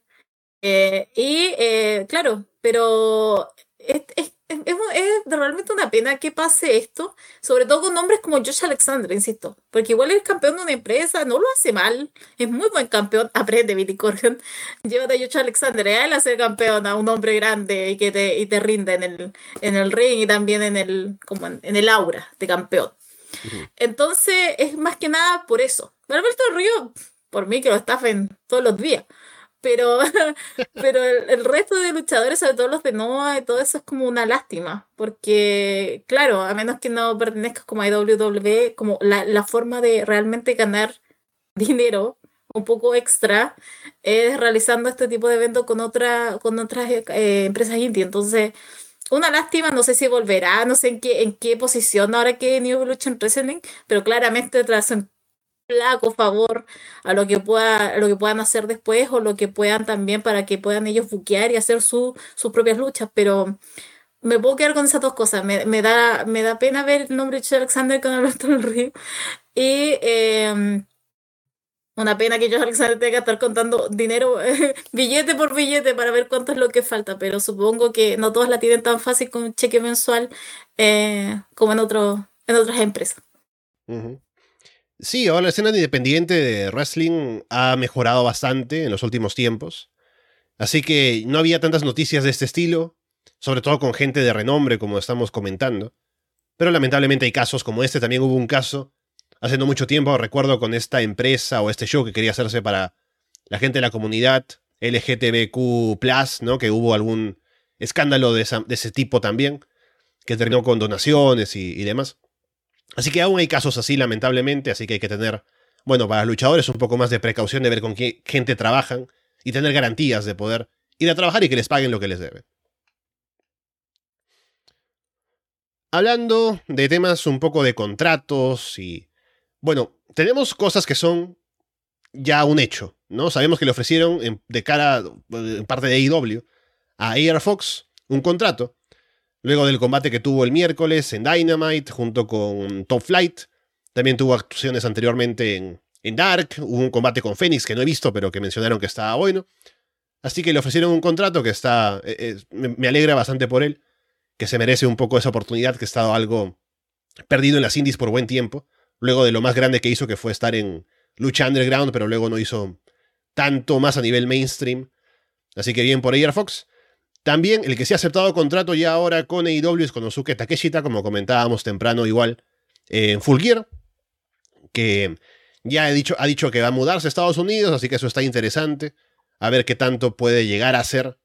Eh, y eh, claro, pero es, es, es realmente una pena que pase esto, sobre todo con nombres como Josh Alexander, insisto, porque igual es campeón de una empresa, no lo hace mal, es muy buen campeón, (laughs) aprende Billy Corgan, llévate a Josh Alexander, a él a ser campeón, a un hombre grande y que te, y te rinda en el, en el ring y también en el, como en, en el aura de campeón. Ujú. Entonces es más que nada por eso. Alberto Río, por mí que lo estafen todos los días. Pero, (laughs) pero el, resto de luchadores, sobre todo los de Noah y todo eso, es como una lástima. Porque, claro, a menos que no pertenezcas como a WWE, como la, la forma de realmente ganar (laughs) dinero un poco extra es realizando este tipo de eventos con, otra, con otras eh, empresas indie. Entonces, una lástima, no sé si volverá, no sé en qué, en qué posición ahora que New Evolution Wrestling, pero claramente tras flaco favor a lo que pueda, lo que puedan hacer después o lo que puedan también para que puedan ellos buquear y hacer su, sus propias luchas, pero me puedo quedar con esas dos cosas. Me, me da, me da pena ver el nombre de Alexander con Alberto del Río y eh, una pena que Josh Alexander tenga que estar contando dinero, (laughs) billete por billete, para ver cuánto es lo que falta, pero supongo que no todos la tienen tan fácil con un cheque mensual eh, como en, otro, en otras empresas. ujú. Sí, ahora la escena independiente de wrestling ha mejorado bastante en los últimos tiempos. Así que no había tantas noticias de este estilo, sobre todo con gente de renombre, como estamos comentando. Pero lamentablemente hay casos como este. También hubo un caso hace no mucho tiempo, recuerdo, con esta empresa o este show que quería hacerse para la gente de la comunidad LGTBQ, ¿no? Que hubo algún escándalo de, ese tipo también, que terminó con donaciones y demás. Así que aún hay casos así, lamentablemente, así que hay que tener, bueno, para los luchadores un poco más de precaución de ver con qué gente trabajan y tener garantías de poder ir a trabajar y que les paguen lo que les deben. Hablando de temas un poco de contratos y... Bueno, tenemos cosas que son ya un hecho, ¿no? Sabemos que le ofrecieron de cara, en parte de AEW, a Air Fox un contrato, luego del combate que tuvo el miércoles en Dynamite junto con Top Flight, también tuvo actuaciones anteriormente en, en Dark, hubo un combate con Phoenix que no he visto, pero que mencionaron que estaba bueno. Así que le ofrecieron un contrato que está. eh, eh, me, alegra bastante por él. Que se merece un poco esa oportunidad, que ha estado algo perdido en las indies por buen tiempo. Luego de lo más grande que hizo, que fue estar en lucha underground, pero luego no hizo tanto más a nivel mainstream. Así que bien por Air Fox. También el que se ha aceptado contrato ya ahora con AEW es Konosuke Takeshita, como comentábamos temprano igual eh, en Full Gear, que ya he dicho, ha dicho que va a mudarse a Estados Unidos, así que eso está interesante. A ver qué tanto puede llegar a ser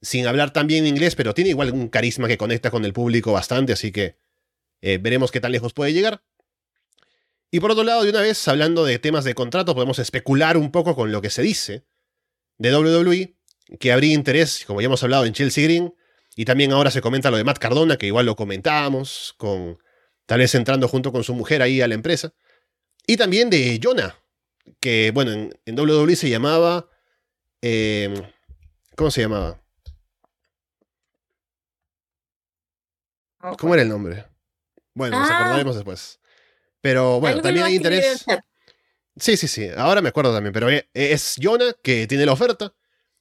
sin hablar tan bien inglés, pero tiene igual un carisma que conecta con el público bastante, así que eh, veremos qué tan lejos puede llegar. Y por otro lado, de una vez, hablando de temas de contrato, podemos especular un poco con lo que se dice de WWE, que habría interés, como ya hemos hablado, en Chelsea Green, y también ahora se comenta lo de Matt Cardona, que igual lo comentábamos, con tal vez entrando junto con su mujer ahí a la empresa. Y también de Jonah, que bueno, en, en WWE se llamaba... eh, ¿Cómo se llamaba? ¿Cómo era el nombre? Bueno, nos Ah. acordaremos después. Pero bueno, también hay interés. Sí, sí, sí. Ahora me acuerdo también. Pero eh, es Jonah que tiene la oferta.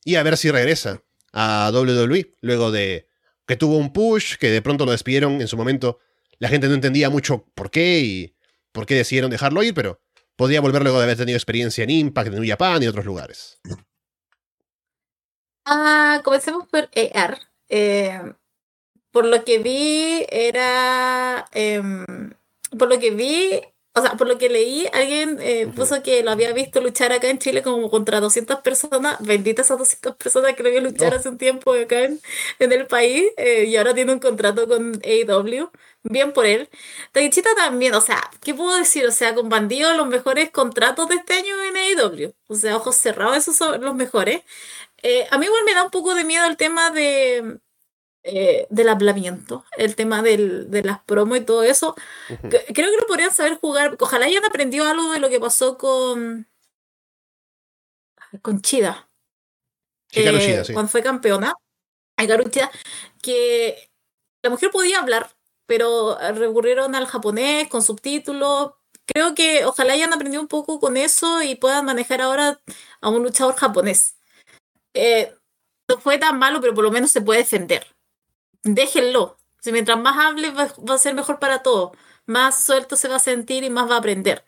Y a ver si regresa a WWE. Luego de que tuvo un push, que de pronto lo despidieron en su momento. La gente no entendía mucho por qué y por qué decidieron dejarlo ir, pero podría volver luego de haber tenido experiencia en Impact, en New Japan y otros lugares. Ah, comencemos por ER. Eh, por lo que vi, era. em, por lo que vi, o sea, por lo que leí, alguien eh, puso que lo había visto luchar acá en Chile como contra 200 personas. Benditas esas 200 personas que lo vio luchar Oh. hace un tiempo acá en, en el país eh, y ahora tiene un contrato con AEW. Bien por él. Takichita también, o sea, ¿qué puedo decir? O sea, con Bandido los mejores contratos de este año en AEW. O sea, ojos cerrados, esos son los mejores. Eh, a mí igual me da un poco de miedo el tema de, eh, del hablamiento, el tema del, de las promos y todo eso. Creo que lo podrían saber jugar. Ojalá hayan aprendido algo de lo que pasó con, con Chida. Eh, Shida, sí. Cuando fue campeona. Hikaru Shida, que la mujer podía hablar, pero recurrieron al japonés con subtítulos. Creo que ojalá hayan aprendido un poco con eso y puedan manejar ahora a un luchador japonés. Eh, no fue tan malo, pero por lo menos se puede defender. Déjenlo. Si mientras más hable va, a ser mejor para todos. Más suelto se va a sentir y más va a aprender.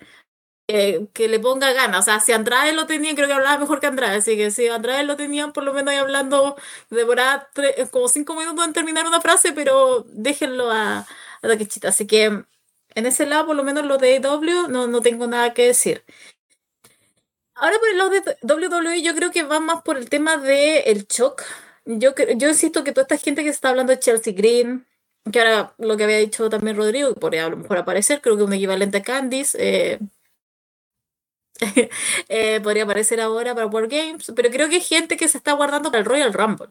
Eh, que le ponga ganas. O sea, si Andrade lo tenía, creo que hablaba mejor que Andrade. Así que si Andrade lo tenía, por lo menos ahí hablando, demoraba tre- como cinco minutos en terminar una frase, pero déjenlo a, a Takeshita. Así que en ese lado, por lo menos lo de AEW, no, no tengo nada que decir. Ahora por el lado de WWE, yo creo que va más por el tema del el shock. Yo, yo insisto que toda esta gente que está hablando de Chelsea Green, que ahora lo que había dicho también Rodrigo, que podría a lo mejor aparecer, creo que un equivalente a Candice, eh, (laughs) eh, podría aparecer ahora para War Games, pero creo que hay gente que se está guardando para el Royal Rumble.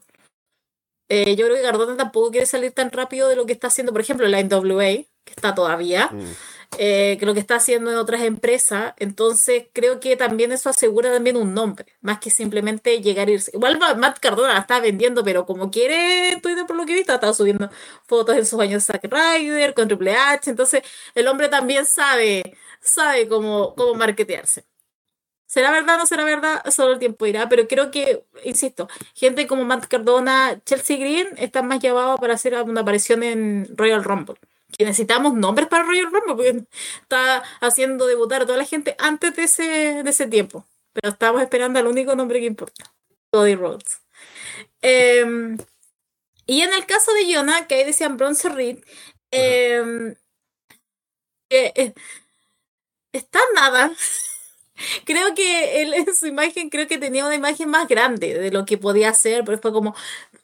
Eh, yo creo que Cardona tampoco quiere salir tan rápido de lo que está haciendo, por ejemplo, la NWA, que está todavía Mm. Eh, que lo que está haciendo en otras empresas. Entonces, creo que también eso asegura también un nombre, más que simplemente llegar a irse. Igual Ma- Matt Cardona la está vendiendo, pero como quiere Twitter, por lo que he visto, ha subiendo fotos en sus años de Zack Ryder, con Triple H. Entonces, el hombre también sabe, sabe cómo, cómo marketearse. ¿Será verdad o no será verdad? Solo el tiempo dirá, pero creo que, insisto, gente como Matt Cardona, Chelsea Green están más llamados para hacer una aparición en Royal Rumble. Que necesitamos nombres para Royal Rumble, porque está haciendo debutar a toda la gente antes de ese, de ese tiempo. Pero estamos esperando al único nombre que importa, Cody Rhodes. Em, y en el caso de Jonah, que ahí decían Bronze Reed, em, eh, está nada. (laughs) Creo que él en su imagen, creo que tenía una imagen más grande de lo que podía hacer, pero fue como,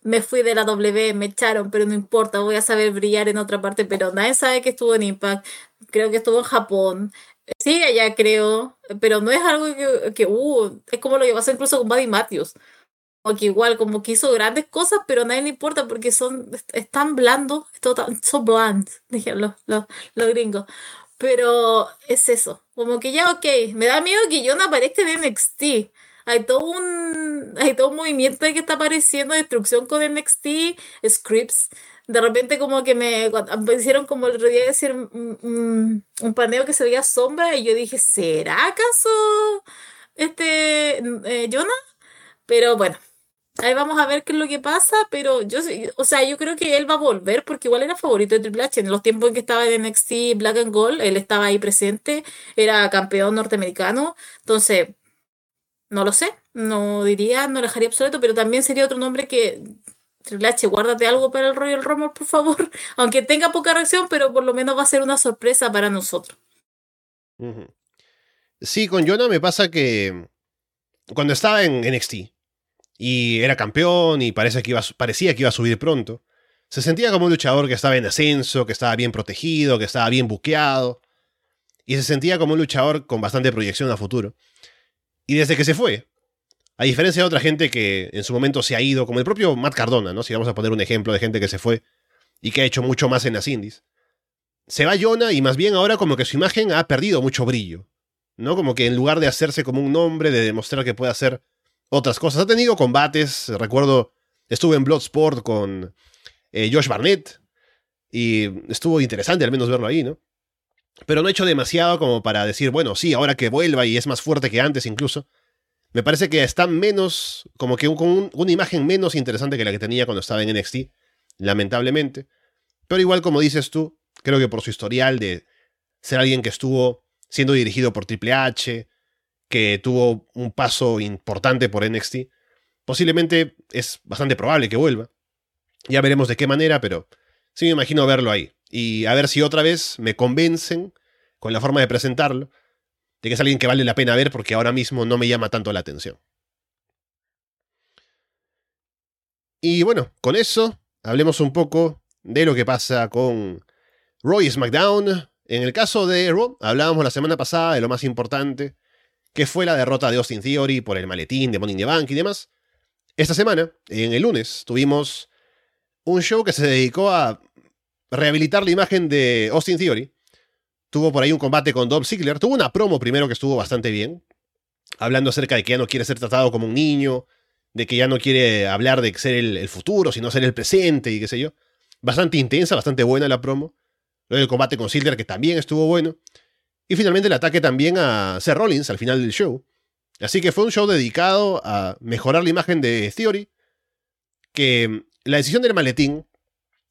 me fui de la W, me echaron, pero no importa, voy a saber brillar en otra parte, pero nadie sabe que estuvo en Impact, creo que estuvo en Japón, sigue allá creo, pero no es algo que, que uh, es como lo que pasó incluso con Buddy Matthews, o que igual como que hizo grandes cosas, pero a nadie le importa porque son, están blandos, son bland, (laughs) dijeron los, los, los gringos. Pero es eso, como que ya, ok, me da miedo que yo no aparezca en NXT. Hay todo un, hay todo un movimiento que está apareciendo, destrucción con NXT, scripts. De repente como que me cuando hicieron como el otro día decir un, un, un paneo que se veía sombra y yo dije, ¿será acaso este eh, Jonah? Pero bueno, Ahí vamos a ver qué es lo que pasa, pero yo, o sea, yo creo que él va a volver porque igual era favorito de Triple H. En los tiempos en que estaba en NXT Black and Gold, él estaba ahí presente, era campeón norteamericano. Entonces, no lo sé, no diría, no lo dejaría obsoleto, pero también sería otro nombre que Triple H, guárdate algo para el Royal Rumble, por favor. (laughs) Aunque tenga poca reacción, pero por lo menos va a ser una sorpresa para nosotros. Sí, con Jonah me pasa que cuando estaba en NXT y era campeón y parece que iba, parecía que iba a subir pronto, se sentía como un luchador que estaba en ascenso, que estaba bien protegido, que estaba bien buqueado, y se sentía como un luchador con bastante proyección a futuro. Y desde que se fue, a diferencia de otra gente que en su momento se ha ido, como el propio Matt Cardona, ¿no? Si vamos a poner un ejemplo de gente que se fue y que ha hecho mucho más en las indies. Se va Jonah y más bien ahora como que su imagen ha perdido mucho brillo. ¿no? Como que en lugar de hacerse como un nombre, de demostrar que puede hacer otras cosas. Ha tenido combates, recuerdo, estuve en Bloodsport con eh, Josh Barnett y estuvo interesante al menos verlo ahí, ¿no? Pero no ha hecho demasiado como para decir, bueno, sí, ahora que vuelva y es más fuerte que antes incluso. Me parece que está menos, como que con una imagen menos interesante que la que tenía cuando estaba en NXT, lamentablemente. Pero igual como dices tú, creo que por su historial de ser alguien que estuvo siendo dirigido por Triple H, que tuvo un paso importante por NXT, posiblemente es bastante probable que vuelva. Ya veremos de qué manera, pero sí me imagino verlo ahí. Y a ver si otra vez me convencen con la forma de presentarlo, de que es alguien que vale la pena ver porque ahora mismo no me llama tanto la atención. Y bueno, con eso hablemos un poco de lo que pasa con Roy SmackDown, en el caso de Raw, hablábamos la semana pasada de lo más importante, que fue la derrota de Austin Theory por el maletín de Money in the Bank y demás. Esta semana, en el lunes, tuvimos un show que se dedicó a rehabilitar la imagen de Austin Theory. Tuvo por ahí un combate con Dom Ziggler. Tuvo una promo primero que estuvo bastante bien, hablando acerca de que ya no quiere ser tratado como un niño, de que ya no quiere hablar de ser el, futuro, sino ser el presente y qué sé yo. Bastante intensa, bastante buena la promo. Luego el combate con Silver, que también estuvo bueno. Y finalmente el ataque también a Seth Rollins al final del show. Así que fue un show dedicado a mejorar la imagen de Theory. Que la decisión del maletín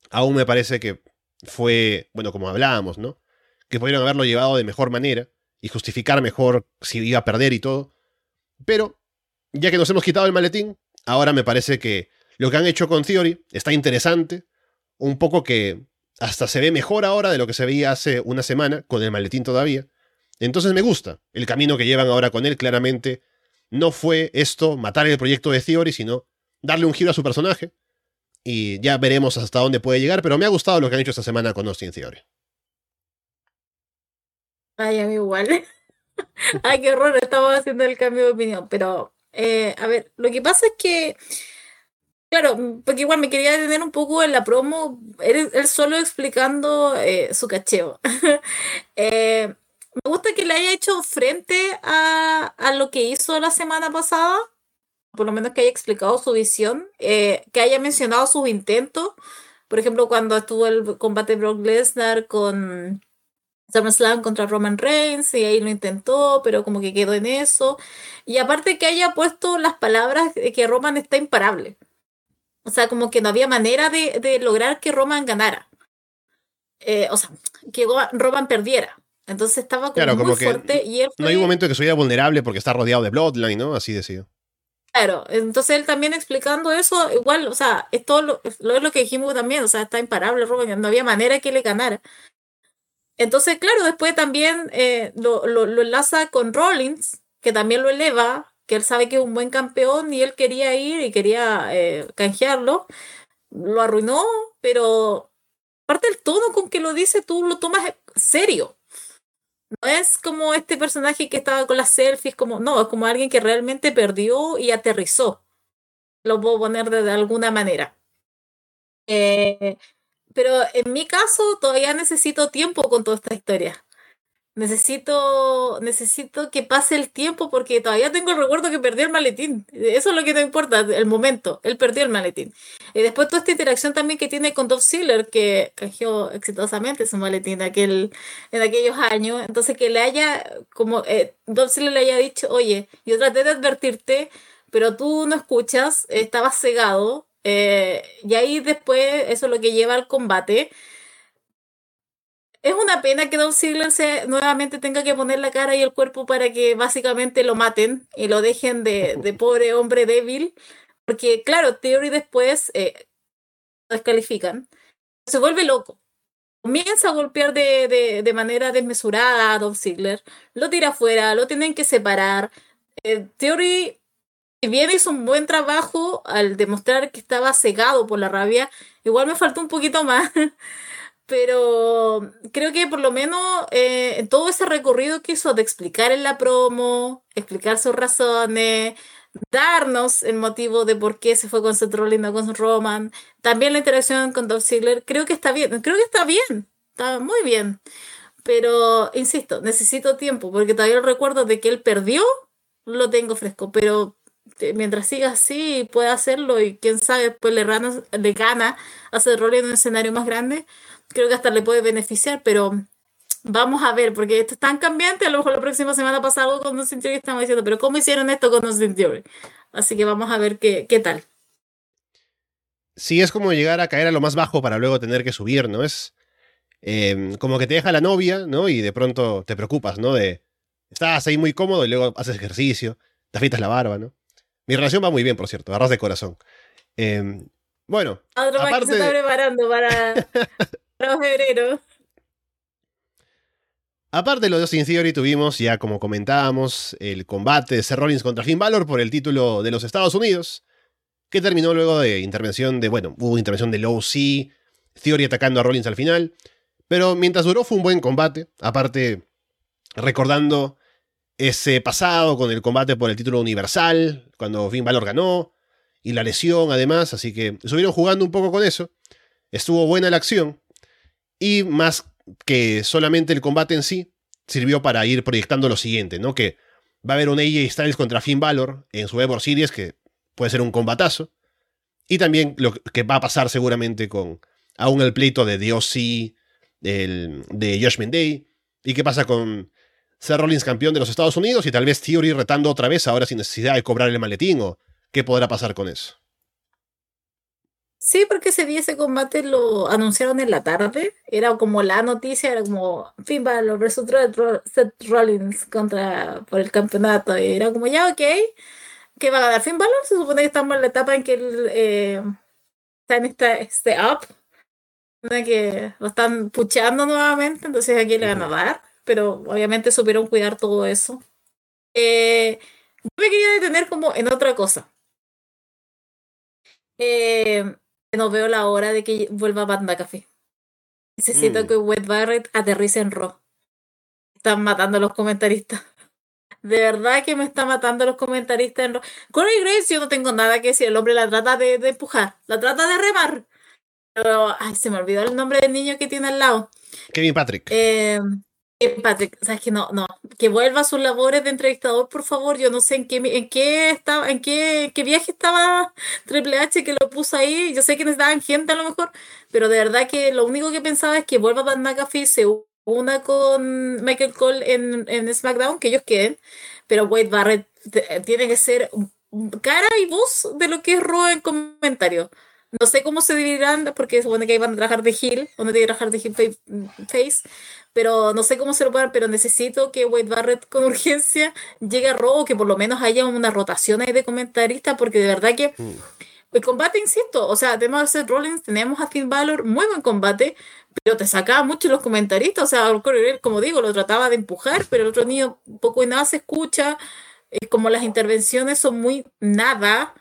aún me parece que fue, bueno, como hablábamos, ¿no? Que pudieron haberlo llevado de mejor manera y justificar mejor si iba a perder y todo. Pero, ya que nos hemos quitado el maletín, ahora me parece que lo que han hecho con Theory está interesante. Un poco que hasta se ve mejor ahora de lo que se veía hace una semana, con el maletín todavía. Entonces me gusta el camino que llevan ahora con él, claramente. No fue esto matar el proyecto de Theory, sino darle un giro a su personaje. Y ya veremos hasta dónde puede llegar, pero me ha gustado lo que han hecho esta semana con Austin Theory. Ay, a mí igual. (laughs) Ay, qué horror, estaba haciendo el cambio de opinión. Pero, eh, a ver, lo que pasa es que Claro, porque igual me quería detener un poco en la promo, él, solo explicando eh, su cacheo. (laughs) Eh, me gusta que le haya hecho frente a, lo que hizo la semana pasada, por lo menos que haya explicado su visión, eh, que haya mencionado sus intentos. Por ejemplo, cuando estuvo el combate Brock Lesnar con SummerSlam contra Roman Reigns, y ahí lo intentó, pero como que quedó en eso. Y aparte que haya puesto las palabras de que Roman está imparable. O sea, como que no había manera de, lograr que Roman ganara. Eh, o sea, que Roman perdiera. Entonces estaba como, muy fuerte y No hay un momento en que soy vulnerable porque está rodeado de Bloodline, ¿no? Así decía. Claro, entonces él también explicando eso, igual, o sea, es todo lo, es lo que dijimos también, o sea, está imparable Roman, no había manera que le ganara. Entonces, claro, después también eh, lo, lo, lo enlaza con Rollins, que también lo eleva, que él sabe que es un buen campeón y él quería ir y quería eh, canjearlo, lo arruinó, pero aparte el tono con que lo dice, tú lo tomas serio. No es como este personaje que estaba con las selfies, como, no, es como alguien que realmente perdió y aterrizó. Lo puedo poner de, alguna manera. Eh, pero en mi caso todavía necesito tiempo con toda esta historia. Necesito, necesito que pase el tiempo porque todavía tengo el recuerdo que perdió el maletín. Eso es lo que no importa, el momento. Él perdió el maletín. Y después toda esta interacción también que tiene con Dolph Ziggler, que canjeó exitosamente su maletín aquel, en aquellos años. Entonces que le haya, como eh, Dolph Ziggler le haya dicho, oye, yo traté de advertirte, pero tú no escuchas, estabas cegado, eh, y ahí después eso es lo que lleva al combate. Es una pena que Don Ziggler se, nuevamente tenga que poner la cara y el cuerpo para que básicamente lo maten y lo dejen de, de (laughs) pobre hombre débil. Porque, claro, Theory después eh, descalifican. Se vuelve loco. Comienza a golpear de, de, de manera desmesurada a Dolph Ziggler. Lo tira afuera, lo tienen que separar. Eh, Theory, si bien hizo un buen trabajo al demostrar que estaba cegado por la rabia, igual me faltó un poquito más. (laughs) Pero creo que por lo menos eh, todo ese recorrido que hizo de explicar en la promo, explicar sus razones, darnos el motivo de por qué se fue con Seth Rollins no con Roman, también la interacción con Dolph Ziggler, creo que está bien, creo que está bien, está muy bien. Pero, insisto, necesito tiempo, porque todavía el recuerdo de que él perdió, lo tengo fresco, pero eh, mientras siga así, puede hacerlo y quién sabe, después le, rana- le gana a Seth Rollins en un escenario más grande, creo que hasta le puede beneficiar, pero Vamos a ver, porque esto es tan cambiante, a lo mejor la próxima semana pasa algo con Austin Theory estamos diciendo, pero ¿cómo hicieron esto con Austin Theory? Así que vamos a ver qué, qué tal. Sí, es como llegar a caer a lo más bajo para luego tener que subir, ¿no? Es eh, como que te deja la novia, ¿no? Y de pronto te preocupas, ¿no? De estás ahí muy cómodo y luego haces ejercicio, te afeitas la barba, ¿no? Mi relación va muy bien, por cierto, arroz de corazón. Eh, bueno, Otro que Aparte se está preparando para, (laughs) (laughs) aparte de lo de Austin Theory, tuvimos ya, como comentábamos, el combate de Seth Rollins contra Finn Balor por el título de los Estados Unidos, que terminó luego de intervención de, bueno, hubo intervención de Low C, Theory atacando a Rollins al final, pero mientras duró fue un buen combate, aparte recordando ese pasado con el combate por el título universal, cuando Finn Balor ganó, y la lesión además, así que estuvieron jugando un poco con eso, estuvo buena la acción, y más que solamente el combate en sí, sirvió para ir proyectando lo siguiente, ¿no? Que va a haber un AJ Styles contra Finn Balor en su Ever Series, que puede ser un combatazo, y también lo que va a pasar seguramente con aún el pleito de DOC, el, de Judgment Day, y qué pasa con Seth Rollins campeón de los Estados Unidos y tal vez Theory retando otra vez ahora sin necesidad de cobrar el maletín o qué podrá pasar con eso. Sí, porque ese día ese combate lo anunciaron en la tarde. Era como la noticia, era como Finn Balor versus Seth Ro- Seth Rollins contra por el campeonato. Y era como ya, ok. ¿Qué va a ganar Finn Balor? Se supone que estamos en la etapa en que él eh, está en esta, este up. que lo están puchando nuevamente, entonces aquí le van a dar. Pero obviamente supieron cuidar todo eso. Eh, yo me quería detener como en otra cosa. Eh, no veo la hora de que vuelva Pat McAfee. Necesito Mm. que Wade Barrett aterrice en Raw. Están matando a los comentaristas. De verdad que me está matando a los comentaristas en Raw. Corey Graves, yo no tengo nada que decir. El hombre la trata de, de empujar, la trata de remar. Pero, ay, se me olvidó el nombre del niño que tiene al lado. Kevin Patrick. Eh, Patrick, sabes que no, no, que vuelva a sus labores de entrevistador, por favor. Yo no sé en qué, en qué estaba, en qué, qué viaje estaba Triple H que lo puso ahí. Yo sé que necesitaban gente a lo mejor, pero de verdad que lo único que pensaba es que vuelva Pat McAfee, se una con Michael Cole en, en SmackDown, que ellos queden, pero Wade Barrett te- tiene que ser cara y voz de lo que es Raw en comentarios. No sé cómo se dividirán, porque supone que iban a trabajar de heel, o no tienen que trabajar de fa- face, pero no sé cómo se lo puedan, pero necesito que Wade Barrett con (laughs) urgencia llegue a Raw, o que por lo menos haya una rotación ahí de comentaristas, porque de verdad que Mm. el combate, insisto, o sea, tenemos a Seth Rollins, tenemos a Finn Balor, muy buen combate, pero te sacaba mucho los comentaristas, o sea, como digo, lo trataba de empujar, pero el otro niño poco y nada se escucha, eh, como las intervenciones son muy nada,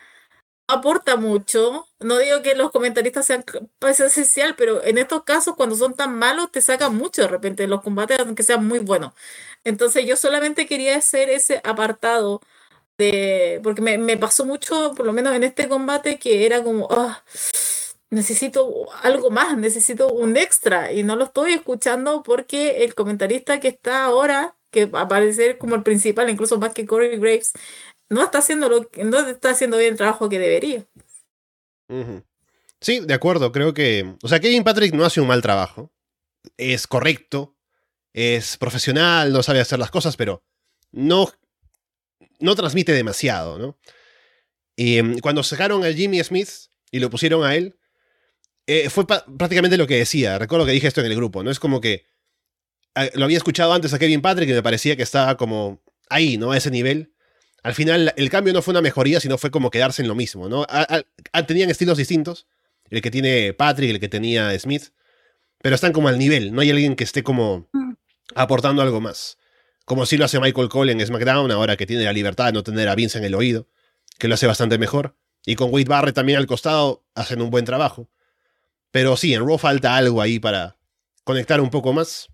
aporta mucho, no digo que los comentaristas sean parte esencial, pero en estos casos cuando son tan malos te sacan mucho de repente los combates, aunque sean muy buenos. Entonces yo solamente quería hacer ese apartado de, porque me, me pasó mucho, por lo menos en este combate, que era como, ah, necesito algo más, necesito un extra, y no lo estoy escuchando porque el comentarista que está ahora, que va a aparecer como el principal, incluso más que Corey Graves, no está haciendo lo que- no está haciendo bien el trabajo que debería. Sí, de acuerdo, creo que... O sea, Kevin Patrick no hace un mal trabajo. Es correcto, es profesional, no sabe hacer las cosas, pero no, no transmite demasiado, ¿no? Y em, cuando sacaron a Jimmy Smith y lo pusieron a él, eh, fue prácticamente lo que decía. Recuerdo que dije esto en el grupo, ¿no? Es como que eh, lo había escuchado antes a Kevin Patrick y me parecía que estaba como ahí, ¿no? A ese nivel. Al final, el cambio no fue una mejoría, sino fue como quedarse en lo mismo, ¿no? A- a- a- tenían estilos distintos. El que tiene Patrick, el que tenía Smith. Pero están como al nivel. No hay alguien que esté como Mm. aportando algo más. Como si lo hace Michael Cole en SmackDown, ahora que tiene la libertad de no tener a Vince en el oído, que lo hace bastante mejor. Y con Wade Barrett también al costado, hacen un buen trabajo. Pero sí, en Raw falta algo ahí para conectar un poco más.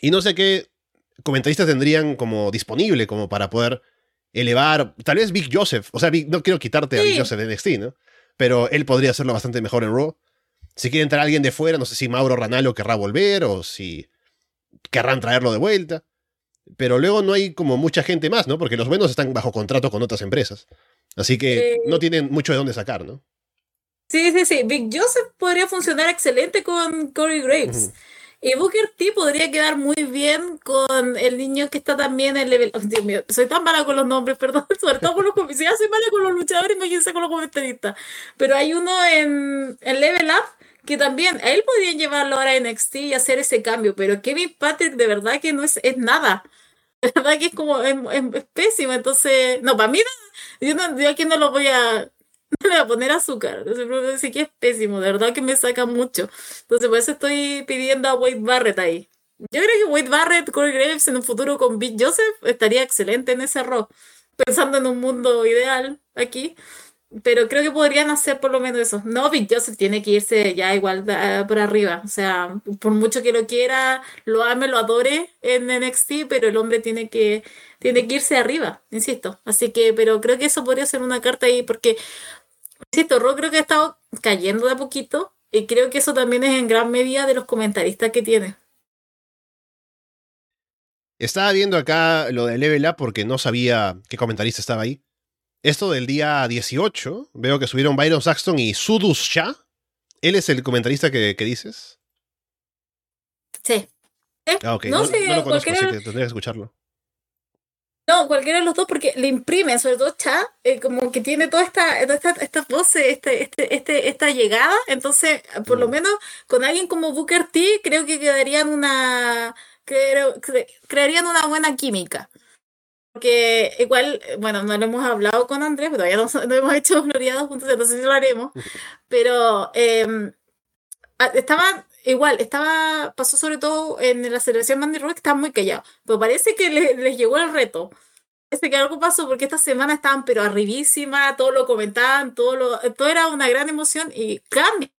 Y no sé qué comentaristas tendrían como disponible como para poder elevar. Tal vez Big Joseph. O sea, Big- no quiero quitarte a. Big Joseph de NXT, ¿no? Pero él podría hacerlo bastante mejor en Raw. Si quiere entrar alguien de fuera, no sé si Mauro Ranallo querrá volver o si querrán traerlo de vuelta. Pero luego no hay como mucha gente más, ¿no? Porque los buenos están bajo contrato con otras empresas. Así que no tienen mucho de dónde sacar, ¿no? Sí, sí, sí. Big Joseph podría funcionar excelente con Corey Graves. Y Booker T podría quedar muy bien con el niño que está también en level. Oh, Dios mío, soy tan mala con los nombres, (laughs) perdón. Sobre todo con los com- Si ya soy mala con los luchadores, imagínense con los comentaristas. Pero hay uno en, en Level Up que también, él podrían llevarlo ahora a NXT y hacer ese cambio. Pero Kevin Patrick, de verdad que no es, es nada. (laughs) De verdad que es como, es pésimo. Entonces, no, para mí no. Yo, no, yo aquí no lo voy a. Le voy a poner azúcar. Entonces, que es pésimo, de verdad que me saca mucho. Entonces, por eso estoy pidiendo a Wade Barrett ahí. Yo creo que Wade Barrett, Corey Graves en un futuro con Big Joseph estaría excelente en ese rol. Pensando en un mundo ideal aquí. Pero creo que podrían hacer por lo menos eso. No, Big Joseph tiene que irse ya igual eh, por arriba. O sea, por mucho que lo quiera, lo ame, lo adore en NXT, pero el hombre tiene que, tiene que irse arriba, insisto. Así que, pero creo que eso podría ser una carta ahí, porque, insisto, Raw creo que ha estado cayendo de a poquito. Y creo que eso también es en gran medida de los comentaristas que tiene. Estaba viendo acá lo de Level Up porque no sabía qué comentarista estaba ahí. Esto del día 18, veo que subieron Byron Saxton y Sudus Shah. ¿Él es el comentarista que, que dices? Sí. Eh, Ah, ok. No No, sé, no lo conozco, cualquiera- así que tendría que escucharlo. No, cualquiera de los dos, porque le imprimen, sobre todo Cha, eh, como que tiene toda esta, toda esta, esta voces, este, este, este, esta llegada. Entonces, por lo Mm. menos con alguien como Booker T, creo que quedarían una. creo- cre- crearían una buena química. Porque igual, bueno, no lo hemos hablado con Andrés, pero todavía no, no hemos hecho (laughs) Floriados juntos, entonces sí lo haremos. (laughs) Pero eh, estaba igual, estaba, pasó sobre todo en la celebración Mandy Rock, estaban muy callados. Pero parece que le- les llegó el reto. Parece que algo pasó porque esta semana estaban pero arribísima, todo lo comentaban, todo lo, todo era una gran emoción y cambia.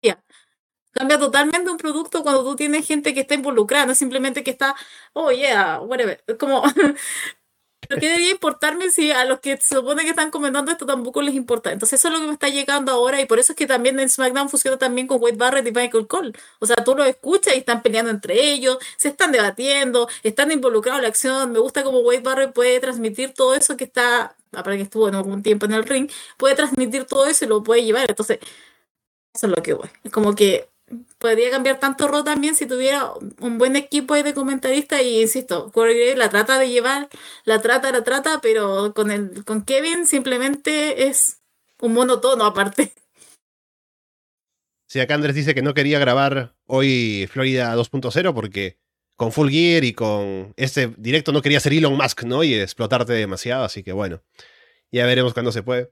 Cambia totalmente un producto cuando tú tienes gente que está involucrada, no simplemente que está, oh yeah, whatever. Como, (laughs) ¿Por (laughs) qué debería importarme si a los que se supone que están comentando esto tampoco les importa? Entonces eso es lo que me está llegando ahora y por eso es que también en SmackDown funciona también con Wade Barrett y Michael Cole. O sea, tú los escuchas y están peleando entre ellos, se están debatiendo, están involucrados en la acción. Me gusta cómo Wade Barrett puede transmitir todo eso que está, aparte que estuvo en algún tiempo en el ring, puede transmitir todo eso y lo puede llevar. Entonces, eso es lo que voy. Es como que podría cambiar tanto Raw también si tuviera un buen equipo de comentaristas y insisto, Corey la trata de llevar, la trata, la trata, pero con el con Kevin simplemente es un monotono aparte. Sí, acá Andrés dice que no quería grabar hoy Florida 2.0 porque con Full Gear y con este directo no quería ser Elon Musk, ¿no? Y explotarte demasiado, así que bueno, ya veremos cuándo se puede.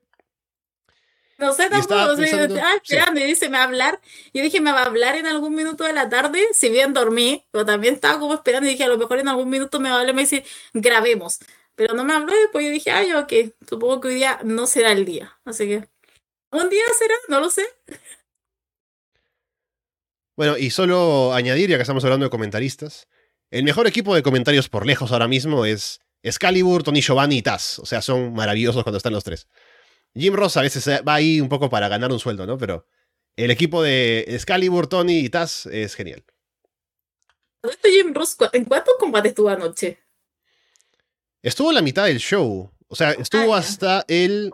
No sé tampoco, o sea, pensando- esperando y dice, me va a hablar. Yo dije, me va a hablar en algún minuto de la tarde, si bien dormí, pero también estaba como esperando y dije, a lo mejor en algún minuto me va a hablar y me dice, grabemos. Pero no me habló y después yo dije, ay, ok, supongo que hoy día no será el día. Así que, ¿un día será? No lo sé. Bueno, y solo añadir, ya que estamos hablando de comentaristas, el mejor equipo de comentarios por lejos ahora mismo es Excalibur, Tony Giovanni y Taz. O sea, son maravillosos cuando están los tres. Jim Ross a veces va ahí un poco para ganar un sueldo, ¿no? Pero el equipo de Excalibur, Tony y Taz es genial. Jim Ross, ¿cu- ¿en cuántos combates estuvo anoche? Estuvo en la mitad del show. O sea, estuvo Ah, hasta el.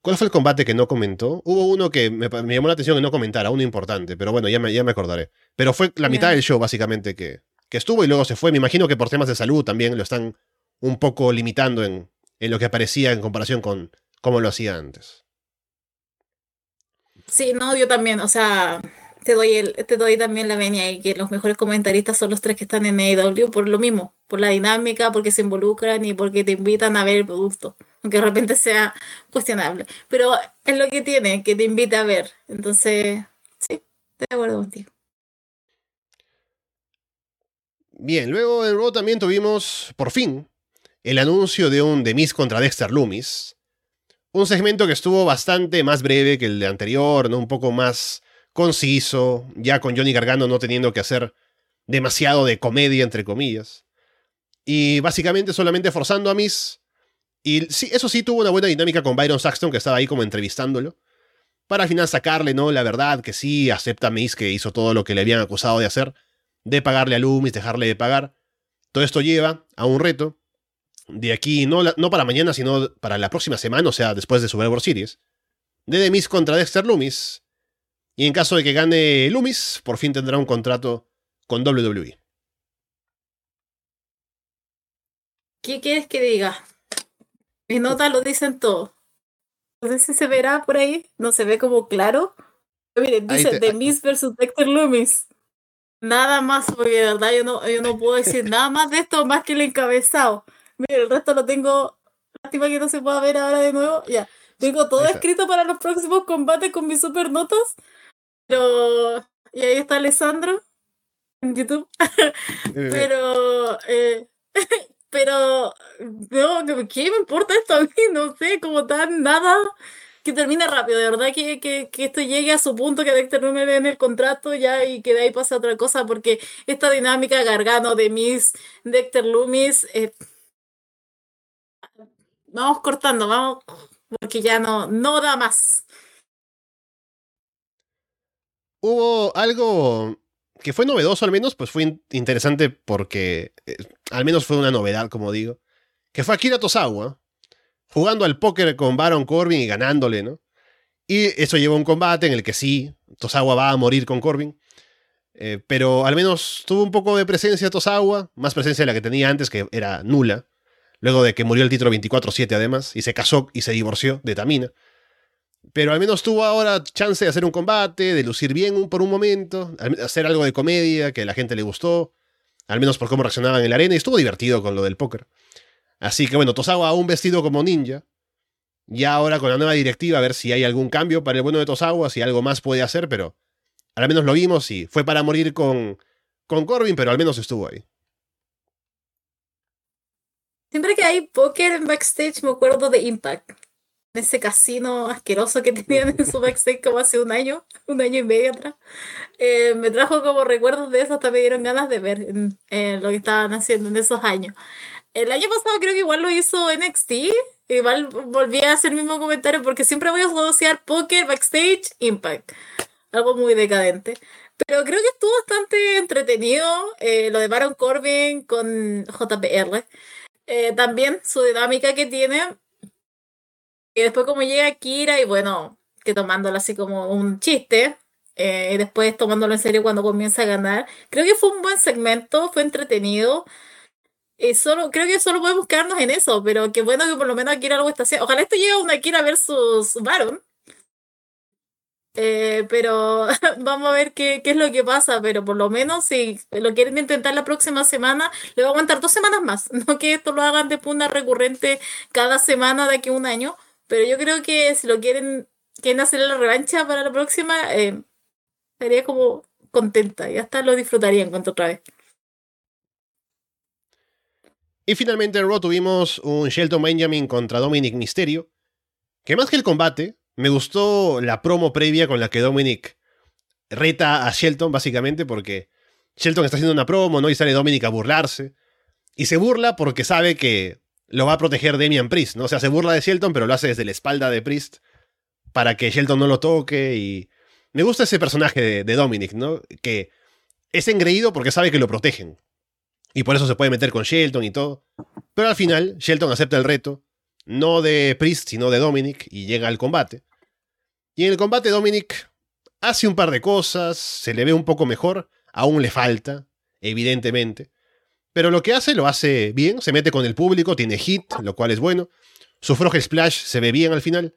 ¿Cuál fue el combate que no comentó? Hubo uno que me, llamó la atención que no comentara, uno importante, pero bueno, ya me, ya me acordaré. Pero fue la mitad del show, básicamente, que, que estuvo y luego se fue. Me imagino que por temas de salud también lo están un poco limitando en, en lo que aparecía en comparación con, como lo hacía antes. Sí, no, yo también, o sea, te doy el, te doy también la venia y que los mejores comentaristas son los tres que están en AEW por lo mismo, por la dinámica, porque se involucran y porque te invitan a ver el producto, aunque de repente sea cuestionable. Pero es lo que tiene, que te invita a ver. Entonces, sí, estoy de acuerdo contigo. Bien, luego en Raw también tuvimos, por fin, el anuncio de un The Miz contra Dexter Loomis. Un segmento que estuvo bastante más breve que el de anterior, ¿no? Un poco más conciso, ya con Johnny Gargano no teniendo que hacer demasiado de comedia, entre comillas. Y básicamente solamente forzando a Miz. Y sí, eso sí tuvo una buena dinámica con Byron Saxton, que estaba ahí como entrevistándolo. Para al final sacarle, ¿no? La verdad, que sí, acepta a que hizo todo lo que le habían acusado de hacer. De pagarle a Loomis, dejarle de pagar. Todo esto lleva a un reto. De aquí, no, no para mañana, sino para la próxima semana, o sea, después de Survivor Series. De The Miz contra Dexter Loomis. Y en caso de que gane Loomis, por fin tendrá un contrato con WWE. ¿Qué quieres que diga? Mis notas lo dicen todo. No sé si se verá por ahí, no se ve como claro. Miren, dice te- The Miz versus Dexter Loomis. Nada más, porque de verdad yo no, yo no puedo decir nada más de esto más que el encabezado. Miren, el resto lo tengo. Lástima que no se pueda ver ahora de nuevo. Ya. Tengo todo escrito para los próximos combates con mis super notas. Pero. Y ahí está Alessandro en YouTube. Pero, eh, (laughs) pero, no, ¿qué me importa esto a mí? No sé, como tan nada, que termine rápido, de verdad que, que, que esto llegue a su punto, que Dexter no me den el contrato ya y que de ahí pase otra cosa, porque esta dinámica Gargano de Miss, Dexter Loomis, eh, vamos cortando, vamos, porque ya no, no da más. Hubo algo que fue novedoso al menos, pues fue in- interesante porque eh, al menos fue una novedad, como digo, que fue Akira Tosawa jugando al póker con Baron Corbin y ganándole, ¿no? Y eso llevó a un combate en el que sí, Tosawa va a morir con Corbin, eh, pero al menos tuvo un poco de presencia Tosawa, más presencia de la que tenía antes, que era nula, luego de que murió el título 24-7 además, y se casó y se divorció de Tamina. Pero al menos tuvo ahora chance de hacer un combate, de lucir bien un- por un momento, hacer algo de comedia que a la gente le gustó, al menos por cómo reaccionaban en la arena, y estuvo divertido con lo del póker. Así que bueno, Tosawa aún vestido como ninja, ya ahora con la nueva directiva a ver si hay algún cambio para el bueno de Tosawa, si algo más puede hacer, pero al menos lo vimos y fue para morir con, con Corbin, pero al menos estuvo ahí. Siempre que hay póker en backstage me acuerdo de Impact. En ese casino asqueroso que tenían en su backstage como hace un año, un año y medio atrás. Eh, me trajo como recuerdos de eso, hasta me dieron ganas de ver eh, lo que estaban haciendo en esos años. El año pasado creo que igual lo hizo NXT. Igual volví a hacer el mismo comentario porque siempre voy a asociar póker, backstage, Impact. Algo muy decadente. Pero creo que estuvo bastante entretenido eh, lo de Baron Corbin con JPR. Eh, también su dinámica que tiene. Y después como llega Kira y bueno, que tomándolo así como un chiste. eh, y después tomándolo en serio cuando comienza a ganar. Creo que fue un buen segmento, fue entretenido. Y solo, creo que solo podemos quedarnos en eso, pero qué bueno que por lo menos Akira algo está haciendo. Ojalá esto llegue a una Akira versus Baron. Eh, pero (laughs) vamos a ver qué, qué es lo que pasa, pero por lo menos si lo quieren intentar la próxima semana, le va a aguantar dos semanas más, (laughs) no que esto lo hagan de punta recurrente cada semana de aquí a un año, pero yo creo que si lo quieren, quieren hacer la revancha para la próxima, eh, estaría como contenta y hasta lo disfrutaría en cuanto otra vez. Y finalmente en Raw tuvimos un Shelton Benjamin contra Dominic Mysterio, que más que el combate, me gustó la promo previa con la que Dominic reta a Shelton, básicamente, porque Shelton está haciendo una promo, ¿no? Y sale Dominic a burlarse. Y se burla porque sabe que lo va a proteger Damian Priest, ¿no? O sea, se burla de Shelton, pero lo hace desde la espalda de Priest para que Shelton no lo toque. Y me gusta ese personaje de, de Dominic, ¿no? Que es engreído porque sabe que lo protegen. Y por eso se puede meter con Shelton y todo. Pero al final, Shelton acepta el reto, no de Priest, sino de Dominic, y llega al combate. Y en el combate Dominic hace un par de cosas, se le ve un poco mejor, aún le falta, evidentemente. Pero lo que hace lo hace bien, se mete con el público, tiene hit, lo cual es bueno. su Frog Splash se ve bien al final.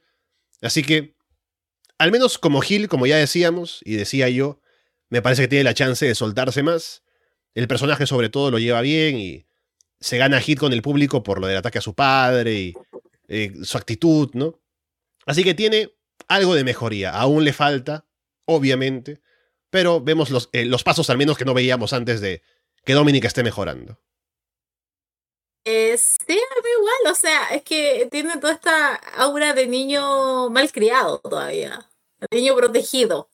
Así que, al menos como Gil, como ya decíamos, y decía yo, me parece que tiene la chance de soltarse más. El personaje sobre todo lo lleva bien y se gana hit con el público por lo del ataque a su padre eh, su actitud, ¿no? Así que tiene algo de mejoría. Aún le falta, obviamente, pero vemos los, eh, los pasos al menos que no veíamos antes de que Dominic esté mejorando. Eh, sí, a mí igual, o sea, es que tiene toda esta aura de niño malcriado todavía, niño protegido.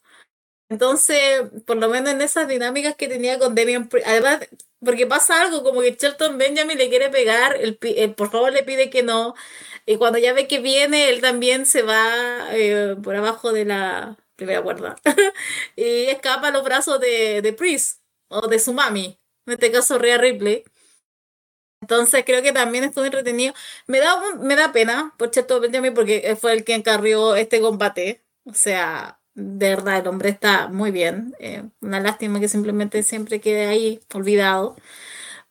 Entonces, por lo menos en esas dinámicas que tenía con Demian, además, porque pasa algo como que Shelton Benjamin le quiere pegar, el, el por favor le pide que no, y cuando ya ve que viene, él también se va eh, por abajo de la primera cuerda (laughs) y escapa a los brazos de, de Priest o de su mami, en este caso Rhea Ripley. Entonces creo que también estuvo entretenido. Me da, me da pena por Shelton Benjamin porque fue el que encarrió este combate. O sea, de verdad, el hombre está muy bien. Eh, una lástima que simplemente siempre quede ahí olvidado.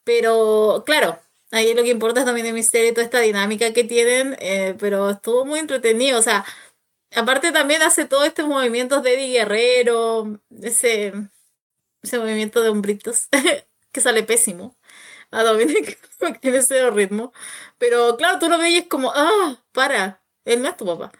Pero claro, ahí lo que importa es también el misterio y toda esta dinámica que tienen. eh, pero estuvo muy entretenido. O sea, aparte también hace todos estos movimientos de Eddie Guerrero, ese, ese movimiento de hombritos (laughs) que sale pésimo. A Dominic (laughs) tiene ese ritmo. Pero claro, tú lo ves y es como, ah, para, él no es tu papá.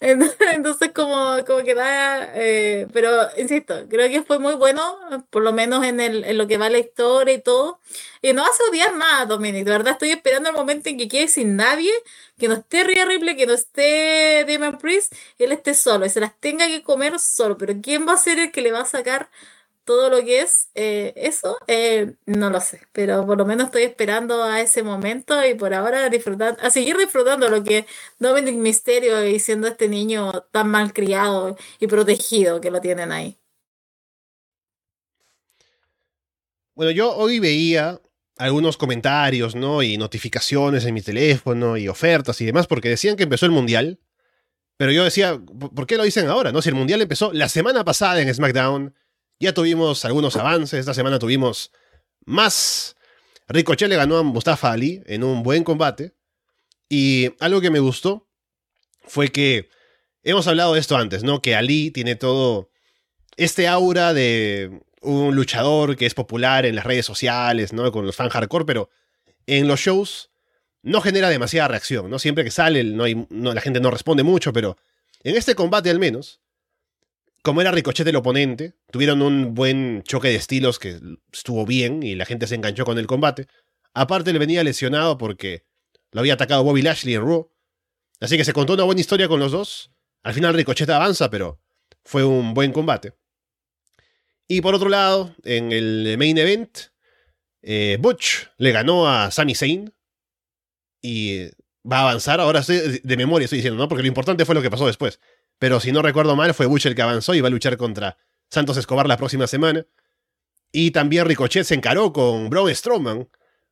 (laughs) Entonces, como, como que da, eh, pero insisto, creo que fue muy bueno, por lo menos en, el, en lo que va la historia y todo. Y no hace odiar nada Dominic, de verdad estoy esperando el momento en que quede sin nadie, que no esté Rhea Ripley, que no esté Damon Priest, él esté solo y se las tenga que comer solo. Pero ¿quién va a ser el que le va a sacar todo lo que es eh, eso? Eh, no lo sé, pero por lo menos estoy esperando a ese momento y por ahora disfrutar, a seguir disfrutando lo que Dominic Mysterio y siendo este niño tan mal criado y protegido que lo tienen ahí. Bueno, yo hoy veía algunos comentarios, ¿no? Y notificaciones en mi teléfono y ofertas y demás, porque decían que empezó el mundial. Pero yo decía, ¿por por qué lo dicen ahora? No, si el mundial empezó la semana pasada en SmackDown, ya tuvimos algunos avances. Esta semana tuvimos más. Ricochet le ganó a Mustafa Ali en un buen combate. Y algo que me gustó fue que hemos hablado de esto antes, ¿no? Que Ali tiene todo este aura de un luchador que es popular en las redes sociales, ¿no? Con los fans hardcore, pero en los shows no genera demasiada reacción, ¿no? Siempre que sale, no hay, no, la gente no responde mucho, pero en este combate al menos, como era Ricochet el oponente, tuvieron un buen choque de estilos que estuvo bien y la gente se enganchó con el combate. Aparte le venía lesionado porque lo había atacado Bobby Lashley en Raw. Así que se contó una buena historia con los dos. Al final Ricochet avanza, pero fue un buen combate. Y por otro lado, en el main event, eh, Butch le ganó a Sami Zayn y va a avanzar. Ahora de memoria estoy diciendo, ¿no? Porque lo importante fue lo que pasó después. Pero si no recuerdo mal, fue Butch el que avanzó y va a luchar contra Santos Escobar la próxima semana. Y también Ricochet se encaró con Braun Strowman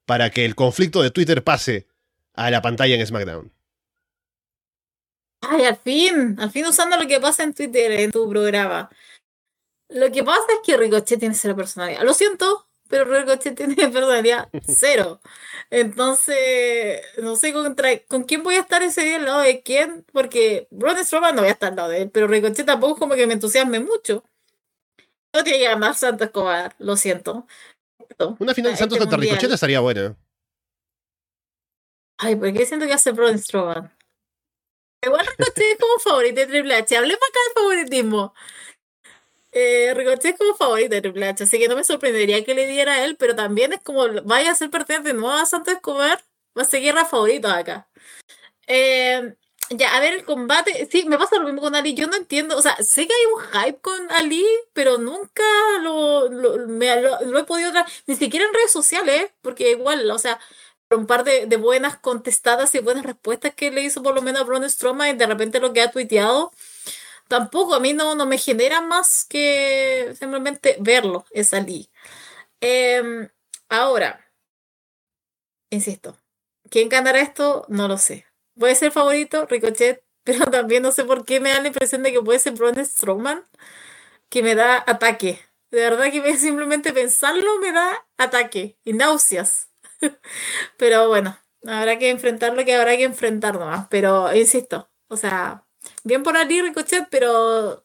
para que el conflicto de Twitter pase a la pantalla en SmackDown. Ay, al fin, al fin usando lo que pasa en Twitter en tu programa. Lo que pasa es que Ricochet tiene cero personalidad. Lo siento, pero Ricochet tiene (laughs) personalidad cero. Entonces, no sé contra, con quién voy a estar ese día al lado de quién, porque Braun Strowman no voy a estar al lado de él, pero Ricochet tampoco es como que me entusiasme mucho. No tiene que ganar Santos Escobar, lo siento. Una final de Este Santos contra mundial. Ricochet estaría buena. Ay, ¿por qué siento que hace Braun Strowman? Igual Ricochet es como favorito de Triple H. Hablemos acá de favoritismo. Eh, Ricochet es como favorito de Triple H, así que no me sorprendería que le diera a él, pero también es como vaya a ser perteneciente de nuevo a Santos Escobar, va a seguir a favorito acá. Eh, ya, a ver el combate. Sí, me pasa lo mismo con Ali. Yo no entiendo. O sea, sé que hay un hype con Ali, pero nunca lo, lo, me- lo- lo he podido tra- Ni siquiera en redes sociales, ¿eh? porque igual, o sea, un par de, de buenas contestadas y buenas respuestas que le hizo por lo menos a Braun Strowman y de repente lo que ha tuiteado. Tampoco a mí no, no me genera más que simplemente verlo, es Ali. Em, ahora, insisto, ¿quién ganará esto? No lo sé. Puede ser favorito, Ricochet, (laughs) pero también no sé por qué me da la impresión de que puede ser Braun Strowman, que me da ataque. De verdad que me- (laughs) simplemente pensarlo me da ataque y náuseas. (laughs) Pero bueno, Habrá que enfrentar lo que habrá que enfrentar nomás. Pero insisto, o sea, bien por Ali Ricochet, pero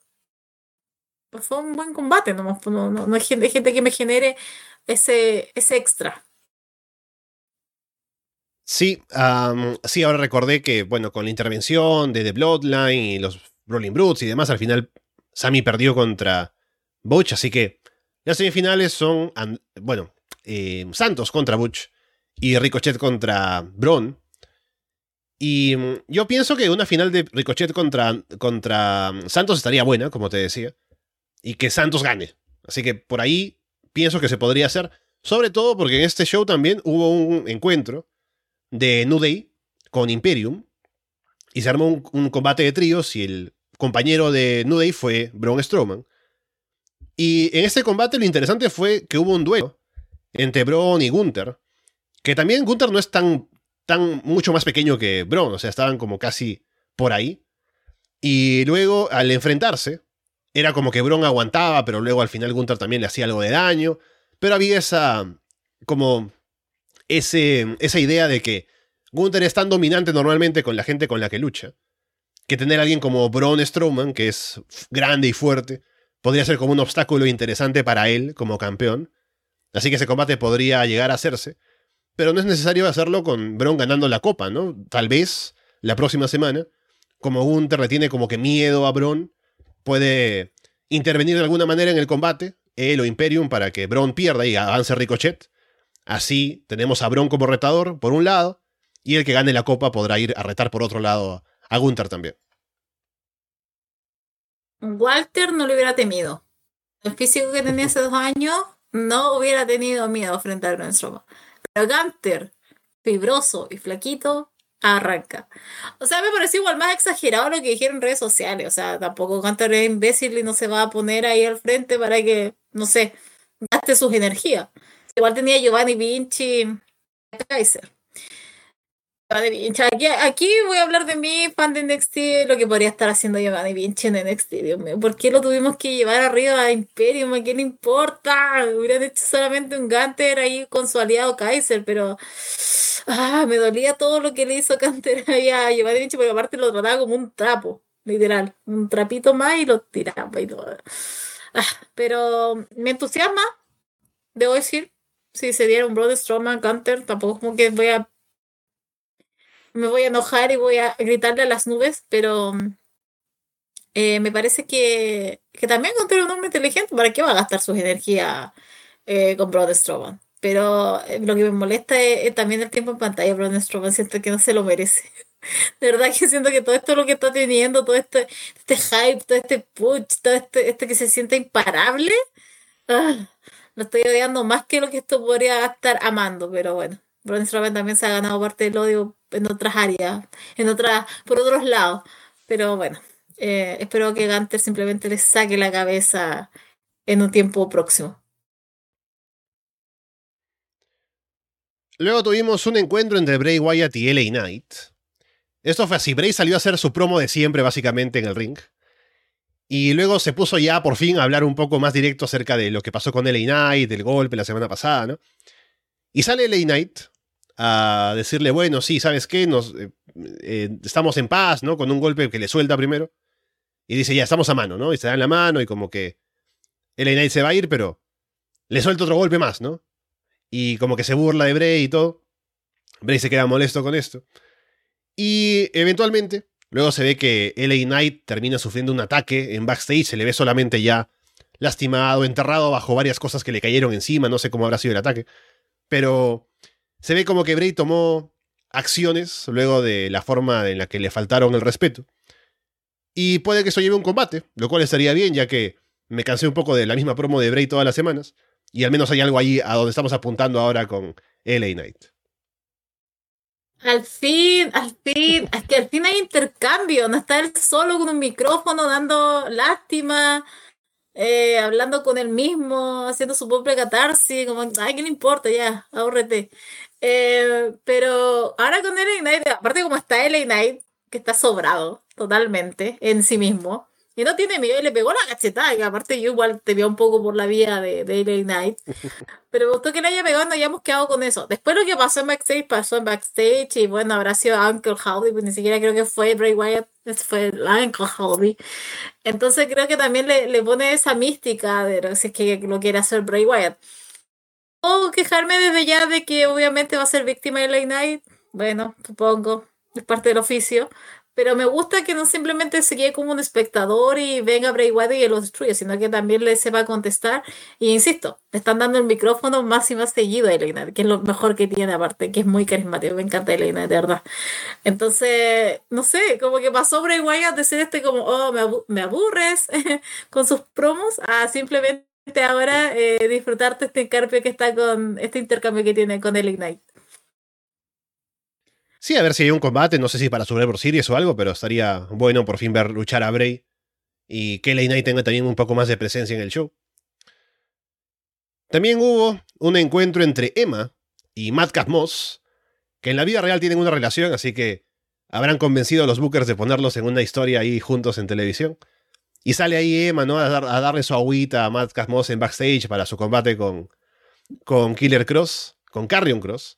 fue un buen combate nomás. pues, No, no, no hay gente, que me genere ese, ese extra. Sí, sí, ahora recordé que, bueno, con la intervención de The Bloodline y los Rolling Brutes y demás, al final Sammy perdió contra Butch, así que las semifinales son, bueno, eh, Santos contra Butch y Ricochet contra Braun. Y mm, yo pienso que una final de Ricochet contra, contra mm, Santos estaría buena, como te decía, y que Santos gane. Así que por ahí pienso que se podría hacer, sobre todo porque en este show también hubo un encuentro de New Day con Imperium y se armó un, un combate de tríos y el compañero de New Day fue Braun Strowman. Y en este combate lo interesante fue que hubo un duelo entre Braun y Gunther, que también Gunther no es tan, tan mucho más pequeño que Braun, o sea, estaban como casi por ahí. Y luego al enfrentarse, era como que Braun aguantaba, pero luego al final Gunther también le hacía algo de daño, pero había esa como ese, esa idea de que Gunther es tan dominante normalmente con la gente con la que lucha, que tener a alguien como Braun Strowman, que es grande y fuerte, podría ser como un obstáculo interesante para él como campeón. Así que ese combate podría llegar a hacerse, pero no es necesario hacerlo con Braun ganando la copa, ¿no? Tal vez la próxima semana, como Gunther le tiene como que miedo a Braun, puede intervenir de alguna manera en el combate, él o Imperium, para que Braun pierda y avance Ricochet. Así tenemos a Braun como retador, por un lado, y el que gane la copa podrá ir a retar por otro lado a Gunther también. Walter no lo hubiera temido. El físico que tenía (laughs) hace dos años no hubiera tenido miedo frente a Braun Strowman. Pero Gunter, fibroso y flaquito, arranca. O sea, me pareció igual más exagerado lo que dijeron en redes sociales. O sea, tampoco Gunter es imbécil y no se va a poner ahí al frente para que, no sé, gaste sus energías. Igual tenía Giovanni Vinci, Kaiser. Aquí, aquí voy a hablar de mí, fan de NXT, lo que podría estar haciendo Giovanni Vinci en NXT, Dios mío. ¿Por qué lo tuvimos que llevar arriba a Imperium? ¿A qué le importa? Hubieran hecho solamente un Gunter ahí con su aliado Kaiser, pero ah, me dolía todo lo que le hizo Gunter (laughs) ahí a Giovanni Vinci, porque aparte lo trataba como un trapo, literal. Un trapito más y lo tiraba y todo. Ah, pero me entusiasma, debo decir. Si se diera un Braun Strowman Gunter, tampoco como que voy a me voy a enojar y voy a gritarle a las nubes, pero eh, me parece que, que también es un hombre inteligente. ¿Para qué va a gastar sus energías eh, con Braun Strowman? Pero eh, lo que me molesta es, también el tiempo en pantalla. Braun Strowman siento que no se lo merece. (laughs) De verdad que siento que todo esto lo que está teniendo, todo este, este hype, todo este push, todo este, este que se siente imparable, ah, lo estoy odiando más que lo que esto podría estar amando, pero bueno. Braun Strowman también se ha ganado parte del odio en otras áreas, en otras, por otros lados. Pero bueno, eh, espero que Gunter simplemente le saque la cabeza en un tiempo próximo. Luego tuvimos un encuentro entre Bray Wyatt y LA Knight. Esto fue así, Bray salió a hacer su promo de siempre básicamente en el ring. Y luego se puso ya por fin a hablar un poco más directo acerca de lo que pasó con LA Knight, del golpe la semana pasada, ¿no? Y sale LA Knight a decirle, bueno, sí, ¿sabes qué? Nos, eh, eh, estamos en paz, ¿no? Con un golpe que le suelta primero. Y dice, ya, estamos a mano, ¿no? Y se dan la mano y como que LA Knight se va a ir, pero le suelta otro golpe más, ¿no? Y como que se burla de Bray y todo. Bray se queda molesto con esto. Y eventualmente, luego se ve que LA Knight termina sufriendo un ataque en backstage, se le ve solamente ya lastimado, enterrado bajo varias cosas que le cayeron encima, no sé cómo habrá sido el ataque. Pero se ve como que Bray tomó acciones luego de la forma en la que le faltaron el respeto. Y puede que eso lleve un combate, lo cual estaría bien, ya que me cansé un poco de la misma promo de Bray todas las semanas. Y al menos hay algo ahí a donde estamos apuntando ahora con LA Knight. Al fin, al fin, es que al fin hay intercambio, no está él solo con un micrófono dando lástima, eh, hablando con él mismo, haciendo su propia catarsis, como, ay, ¿qué le importa? Ya, ahórrete. Eh, pero ahora con LA Knight, aparte como está LA Knight, que está sobrado totalmente en sí mismo, y no tiene miedo y le pegó la cachetada, que aparte yo igual te veo un poco por la vía de, de LA Knight, (laughs) pero me gustó que le haya pegado no hayamos quedado con eso. Después lo que pasó en backstage, pasó en backstage y bueno, habrá sido Uncle Howdy, pues ni siquiera creo que fue Bray Wyatt, fue el Uncle Howdy. Entonces creo que también le, le pone esa mística de si es que lo quiere hacer Bray Wyatt. O quejarme desde ya de que obviamente va a ser víctima de LA Knight, bueno, supongo, es parte del oficio. Pero me gusta que no simplemente se quede como un espectador y venga Bray Wyatt y lo destruya, sino que también le sepa contestar. Y insisto, le están dando el micrófono más y más seguido a Elena, que es lo mejor que tiene aparte, que es muy carismático. Me encanta Elena, de verdad. Entonces, no sé, como que pasó Bray Wyatt de ser este como, oh, me, aburres (laughs) con sus promos, a simplemente ahora eh, disfrutarte este intercambio que está con este intercambio que tiene con el Ignite. Sí, a ver si hay un combate, no sé si para Survivor Series o algo, pero estaría bueno por fin ver luchar a Bray y que LA Knight tenga también un poco más de presencia en el show. También hubo un encuentro entre Emma y Matt Moss, que en la vida real tienen una relación, así que habrán convencido a los bookers de ponerlos en una historia ahí juntos en televisión. Y sale ahí Emma, ¿no? A, darle su agüita a Matt Moss en backstage para su combate con, con Killer Cross, con Carrion Cross,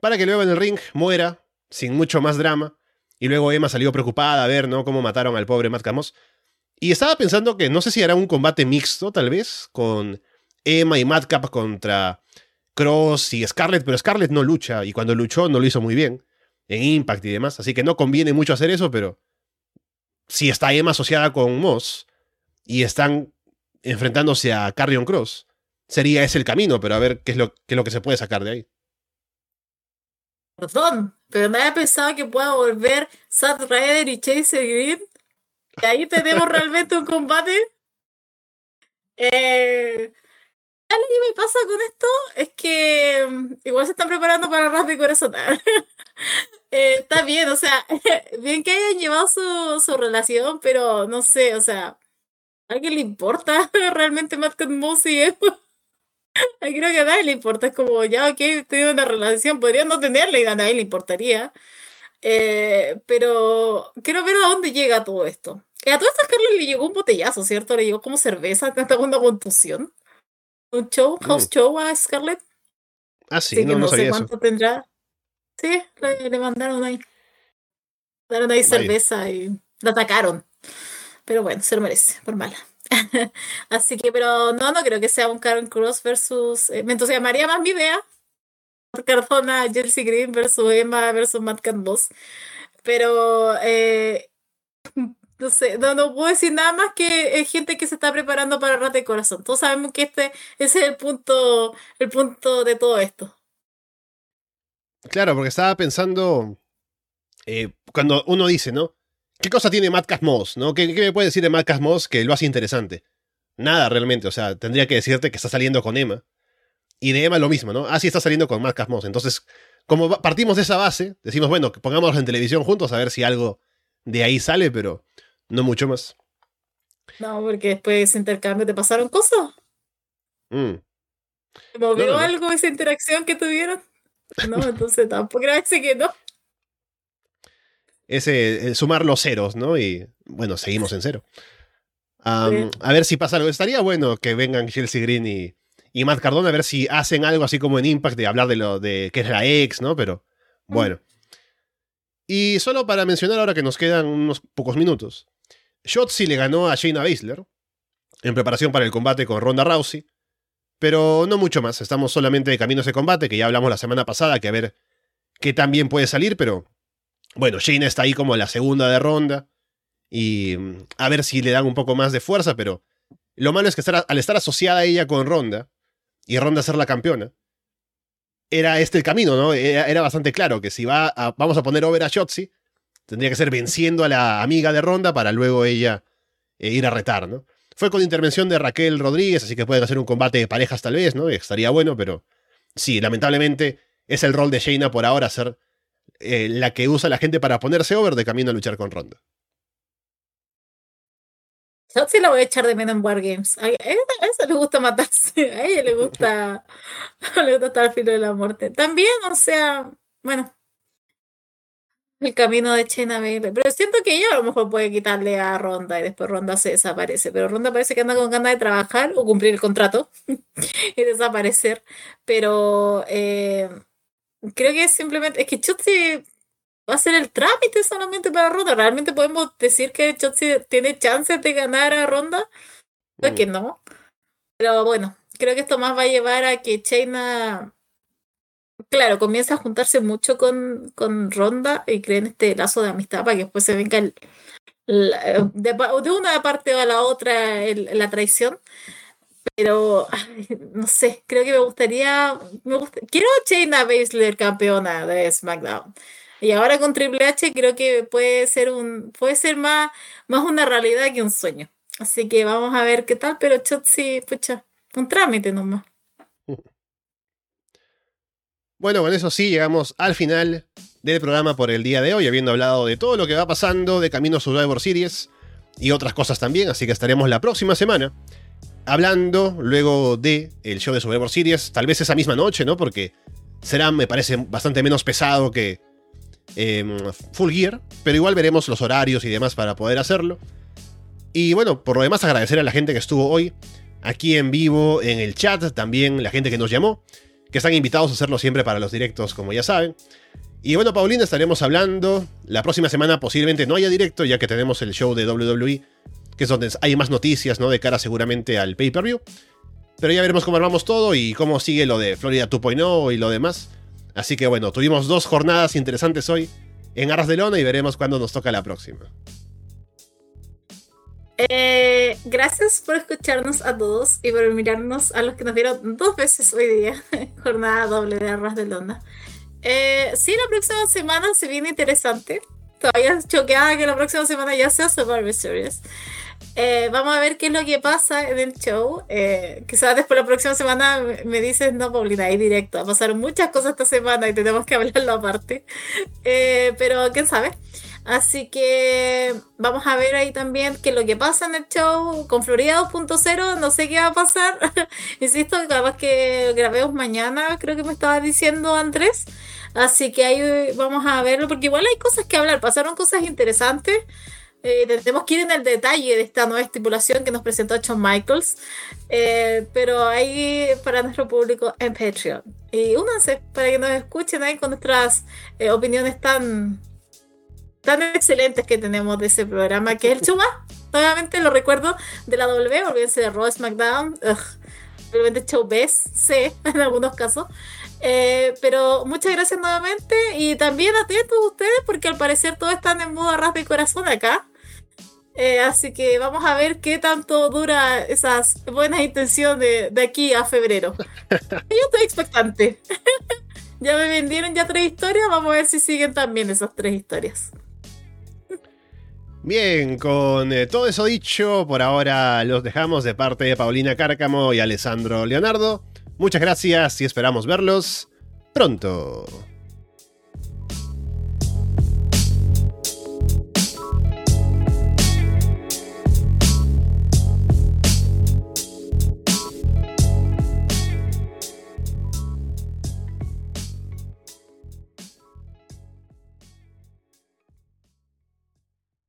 para que luego en el ring muera sin mucho más drama. Y luego Emma salió preocupada a ver, ¿no? Cómo mataron al pobre Matt Camos. Y estaba pensando que no sé si era un combate mixto, tal vez, con Emma y Madcap contra Cross y Scarlett, pero Scarlett no lucha y cuando luchó no lo hizo muy bien en Impact y demás, así que no conviene mucho hacer eso, pero si está Emma asociada con Moss y están enfrentándose a Carrion Cross, sería ese el camino, pero a ver qué es lo, qué es lo que se puede sacar de ahí. Perdón, pero nadie ha pensado que pueda volver Seth Ryder y Chase Green. Y ahí tenemos realmente un combate. Eh, me pasa con esto es que mm, igual se están preparando para Ras de Corazón. (laughs) eh, está bien, o sea, (laughs) bien que hayan llevado su, su relación, pero no sé, o sea, ¿a alguien le importa (laughs) realmente más que Moss (laughs) y Creo que a nadie le importa, es como, ya, ok, tengo una relación, podría no tenerla y a nadie le importaría. Eh, pero quiero ver a dónde llega todo esto. a todas estas Carlos le llegó un botellazo, ¿cierto? Le llegó como cerveza, está una contusión. Un show, house mm. show a Scarlett. Ah, sí, no, no, sé cuánto tendrá. Sí, le, mandaron ahí. Le mandaron ahí cerveza y la atacaron. Pero bueno, se lo merece, por mala. (laughs) Así que, pero no, no creo que sea un Karen Cross versus. Eh, me entusiasmaría más mi idea. Cardona, Chelsea Green versus Emma versus Matt Canvas. Pero eh, no sé, no, no, puedo decir nada más que es gente que se está preparando para Rata de Corazón. Todos sabemos que este ese es el punto, el punto de todo esto. Claro, porque estaba pensando. Eh, cuando uno dice, ¿no? ¿Qué cosa tiene Matt Casmos? ¿no? ¿Qué, me puede decir de Matt Casmos que lo hace interesante? Nada realmente, o sea, tendría que decirte que está saliendo con Emma. Y de Emma lo mismo, ¿no? Ah, sí, está saliendo con Matt Casmos. Entonces, como partimos de esa base, decimos, bueno, pongámoslos en televisión juntos a ver si algo de ahí sale, pero no mucho más. No, porque después de ese intercambio te pasaron cosas. Mm. ¿Movió algo esa interacción que tuvieron? No, entonces tampoco creo que no ese sumar los ceros, ¿no? Y bueno, seguimos en cero. A ver si pasa algo. Estaría bueno que vengan Chelsea Green y, y Matt Cardona a ver si hacen algo así como en Impact de hablar de lo de que es la ex, ¿no? Pero bueno. Y solo para mencionar ahora que nos quedan unos pocos minutos. Shotzi le ganó a Shayna Baszler en preparación para el combate con Ronda Rousey. Pero no mucho más. Estamos solamente de camino a ese combate, que ya hablamos la semana pasada, que a ver qué tan bien puede salir, pero bueno, Shayna está ahí como la segunda de ronda. Y mm, a ver si le dan un poco más de fuerza, pero lo malo es que al estar asociada ella con Ronda, y Ronda ser la campeona, era este el camino, ¿no? Era, bastante claro que si va vamos a poner over a Shotzi, tendría que ser venciendo a la amiga de Ronda para luego ella eh, ir a retar, ¿no? Fue con intervención de Raquel Rodríguez, así que pueden hacer un combate de parejas tal vez, ¿no? estaría bueno, pero sí, lamentablemente es el rol de Shayna por ahora ser eh, la que usa la gente para ponerse over de camino a luchar con Ronda. Yo sí la voy a echar de menos en Wargames. A, ella le gusta matarse. A ella le gusta, (laughs) le gusta estar al filo de la muerte. También, o sea, bueno. El camino de China Baszler. Pero siento que ella a lo mejor puede quitarle a Ronda y después Ronda se desaparece. Pero Ronda parece que anda con ganas de trabajar o cumplir el contrato (laughs) y desaparecer. Pero eh, creo que simplemente es que Chotzi va a ser el trámite solamente para Ronda. ¿Realmente podemos decir que Chotzi tiene chances de ganar a Ronda? Pues que no. Pero bueno, creo que esto más va a llevar a que China claro, comienza a juntarse mucho con, con Ronda y creen este lazo de amistad para que después se venga el, de, una parte a la otra la traición. Pero, no sé, creo que me gustaría. Quiero a Shayna Baszler campeona de SmackDown. Y ahora con Triple H creo que puede ser un puede ser más, más una realidad que un sueño. Así que vamos a ver qué tal, pero Chotzi, pucha, un trámite nomás. Bueno, con eso sí, llegamos al final del programa por el día de hoy, habiendo hablado de todo lo que va pasando de Camino Survivor Series y otras cosas también, así que estaremos la próxima semana hablando luego de el show de Survivor Series, tal vez esa misma noche, ¿no? Porque será, me parece, bastante menos pesado que em, Full Gear, pero igual veremos los horarios y demás para poder hacerlo. Y bueno, por lo demás agradecer a la gente que estuvo hoy aquí en vivo en el chat, también la gente que nos llamó que están invitados a hacerlo siempre para los directos, como ya saben. Y bueno, Paulina, estaremos hablando. La próxima semana posiblemente no haya directo, ya que tenemos el show de WWE, que es donde hay más noticias, ¿no? De cara seguramente al pay-per-view. Pero ya veremos cómo armamos todo y cómo sigue lo de Florida 2.0 y lo demás. Así que bueno, tuvimos dos jornadas interesantes hoy en Arras de Lona y veremos cuándo nos toca la próxima. Eh, gracias por escucharnos a todos y por mirarnos a los que nos vieron dos veces hoy día, (laughs) jornada doble de Arras de Lona. Eh, sí, la próxima semana se viene interesante. Todavía choqueada que la próxima semana ya sea Survivor Series. Eh, vamos a ver qué es lo que pasa en el show. Eh, quizás después la próxima semana me dices, no, Paulina, ahí directo. Pasaron muchas cosas esta semana y tenemos que (laughs) hablarlo aparte. Eh, pero quién sabe. Así que vamos a ver ahí también qué es lo que pasa en el show con Florida 2.0. No sé qué va a pasar. (laughs) Insisto, capaz que grabemos mañana, creo que me estaba diciendo Andrés. Así que ahí vamos a verlo, porque igual hay cosas que hablar. Pasaron cosas interesantes. Eh, tenemos que ir en el detalle de esta nueva estipulación que nos presentó John Michaels, eh, pero ahí para nuestro público en Patreon. Y únanse para que nos escuchen ahí con nuestras eh, opiniones tan tan excelentes que tenemos de ese programa, que es el Chuma. Nuevamente lo recuerdo de la W, olvídense de Raw SmackDown, obviamente Show Best, (laughs) C en algunos casos. Eh, pero muchas gracias nuevamente y también atentos ustedes porque al parecer todos están en modo arras de corazón acá. Eh, así que vamos a ver qué tanto dura esas buenas intenciones de, aquí a febrero. (laughs) Yo estoy expectante. (laughs) ya me vendieron ya tres historias, vamos a ver si siguen también esas tres historias. Bien, con eh, todo eso dicho, por ahora los dejamos de parte de Paulina Cárcamo y Alessandro Leonardo. Muchas gracias y esperamos verlos pronto.